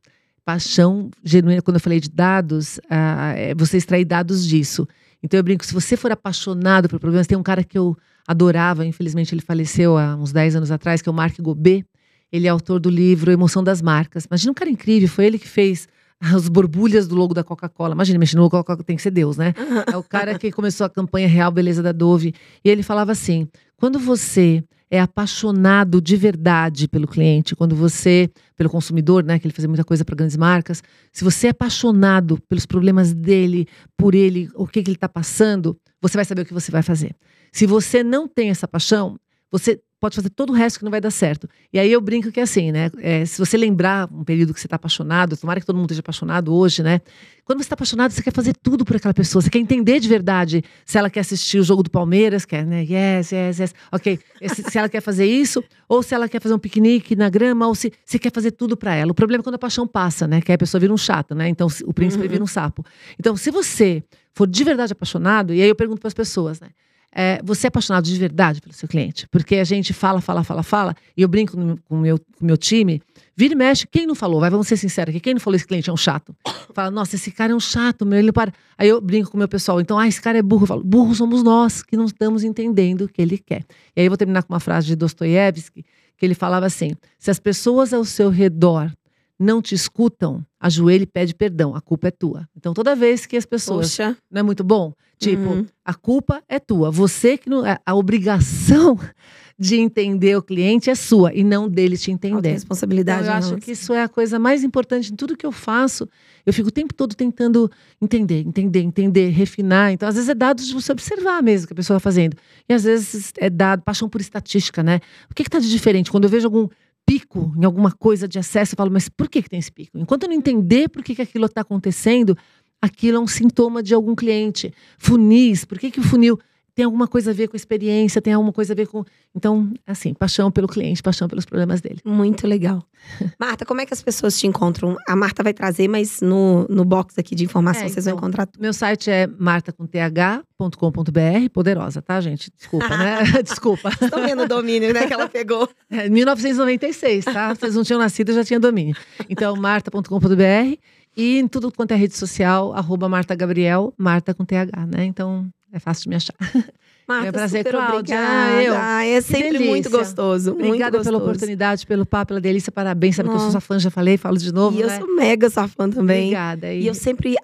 Paixão genuína, quando eu falei de dados, ah, é você extrair dados disso. Então eu brinco, se você for apaixonado por problemas, tem um cara que eu adorava, infelizmente ele faleceu há uns 10 anos atrás, que é o Mark Gobet. Ele é autor do livro Emoção das Marcas. Imagina um cara incrível, foi ele que fez as borbulhas do logo da Coca-Cola. Imagina, mexer no logo da Coca-Cola tem que ser Deus, né? É o cara que começou a campanha Real Beleza da Dove. E ele falava assim: quando você é apaixonado de verdade pelo cliente, quando você, pelo consumidor, né, que ele fazia muita coisa para grandes marcas, se você é apaixonado pelos problemas dele, por ele, o que, que ele está passando, você vai saber o que você vai fazer. Se você não tem essa paixão, você pode fazer todo o resto que não vai dar certo. E aí eu brinco que é assim, né? É, se você lembrar um período que você está apaixonado, tomara que todo mundo esteja apaixonado hoje, né? Quando você está apaixonado, você quer fazer tudo por aquela pessoa. Você quer entender de verdade se ela quer assistir o jogo do Palmeiras, quer, né? Yes, yes, yes. Ok. Se, se ela quer fazer isso, ou se ela quer fazer um piquenique na grama, ou se você quer fazer tudo para ela. O problema é quando a paixão passa, né? Que aí a pessoa vira um chato, né? Então o príncipe Uhum. vira um sapo. Então, se você for de verdade apaixonado, e aí eu pergunto para as pessoas, né? É, você é apaixonado de verdade pelo seu cliente? Porque a gente fala, fala, fala, fala, e eu brinco no- com o meu, com meu time, vira e mexe, quem não falou? Vai, vamos ser sinceros aqui, quem não falou esse cliente é um chato? Fala, nossa, esse cara é um chato, meu, ele para. Aí eu brinco com o meu pessoal, então, ah, esse cara é burro. Eu falo, burro somos nós, que não estamos entendendo o que ele quer. E aí eu vou terminar com uma frase de Dostoiévski, que ele falava assim: se as pessoas ao seu redor não te escutam, ajoelha e pede perdão, a culpa é tua. Então, toda vez que as pessoas Poxa, não é muito bom? Tipo, Uhum. a culpa é tua. Você que não. A obrigação de entender o cliente é sua e não dele te entender. Então, responsabilidade. eu acho que isso é a coisa mais importante em tudo que eu faço. Eu fico o tempo todo tentando entender, entender, entender, refinar. Então, às vezes é dado de você observar mesmo o que a pessoa está fazendo. E às vezes é dado, paixão por estatística, né? O que está de diferente? Quando eu vejo algum pico em alguma coisa de acesso, eu falo, mas por que, que tem esse pico? Enquanto eu não entender por que, que aquilo está acontecendo, aquilo é um sintoma de algum cliente. Funis, por que, que o funil tem alguma coisa a ver com experiência, tem alguma coisa a ver com. Então, assim, paixão pelo cliente, paixão pelos problemas dele. Muito legal. Marta, como é que as pessoas te encontram? A Marta vai trazer, mas no, no box aqui de informação É, vocês vão então, encontrar tudo. Meu site é martacomth.com.br, poderosa, tá, gente? Desculpa, né? Desculpa. Estão vendo o domínio, né, que ela pegou. É, 1996, tá? Vocês não tinham nascido, eu já tinha domínio. Então, marta.com.br e em tudo quanto é rede social, arroba Marta Gabriel, Marta com TH, né? Então, é fácil de me achar. Marta, É um prazer, super Cláudia. obrigada. Eu. É sempre delícia. muito gostoso. muito Obrigada gostoso. pela oportunidade, pelo papo, pela delícia, parabéns. Sabe que eu sou sua fã, já falei, falo de novo, E eu né? sou mega sua fã também. Obrigada. E eu sempre,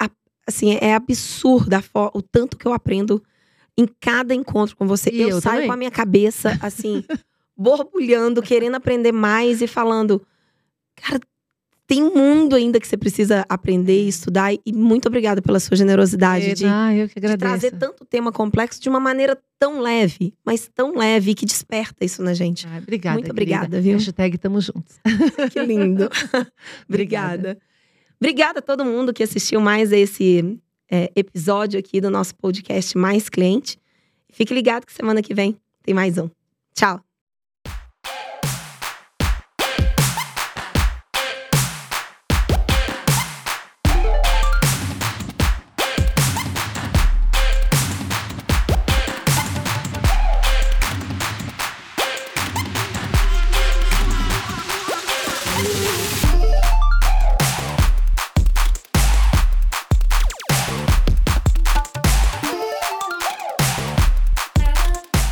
assim, é absurda a fo- o tanto que eu aprendo em cada encontro com você. E eu, eu saio também. com a minha cabeça, assim, borbulhando, querendo aprender mais e falando, cara, tem um mundo ainda que você precisa aprender e estudar. E muito obrigada pela sua generosidade de, que de agradeço. trazer tanto tema complexo de uma maneira tão leve, mas tão leve que desperta isso na gente. Ah, obrigada. Muito querida. obrigada, viu? Hashtag tamo juntos. Que lindo. Obrigada. Obrigada a todo mundo que assistiu mais esse é, episódio aqui do nosso podcast Mais Cliente. Fique ligado que semana que vem tem mais um. Tchau.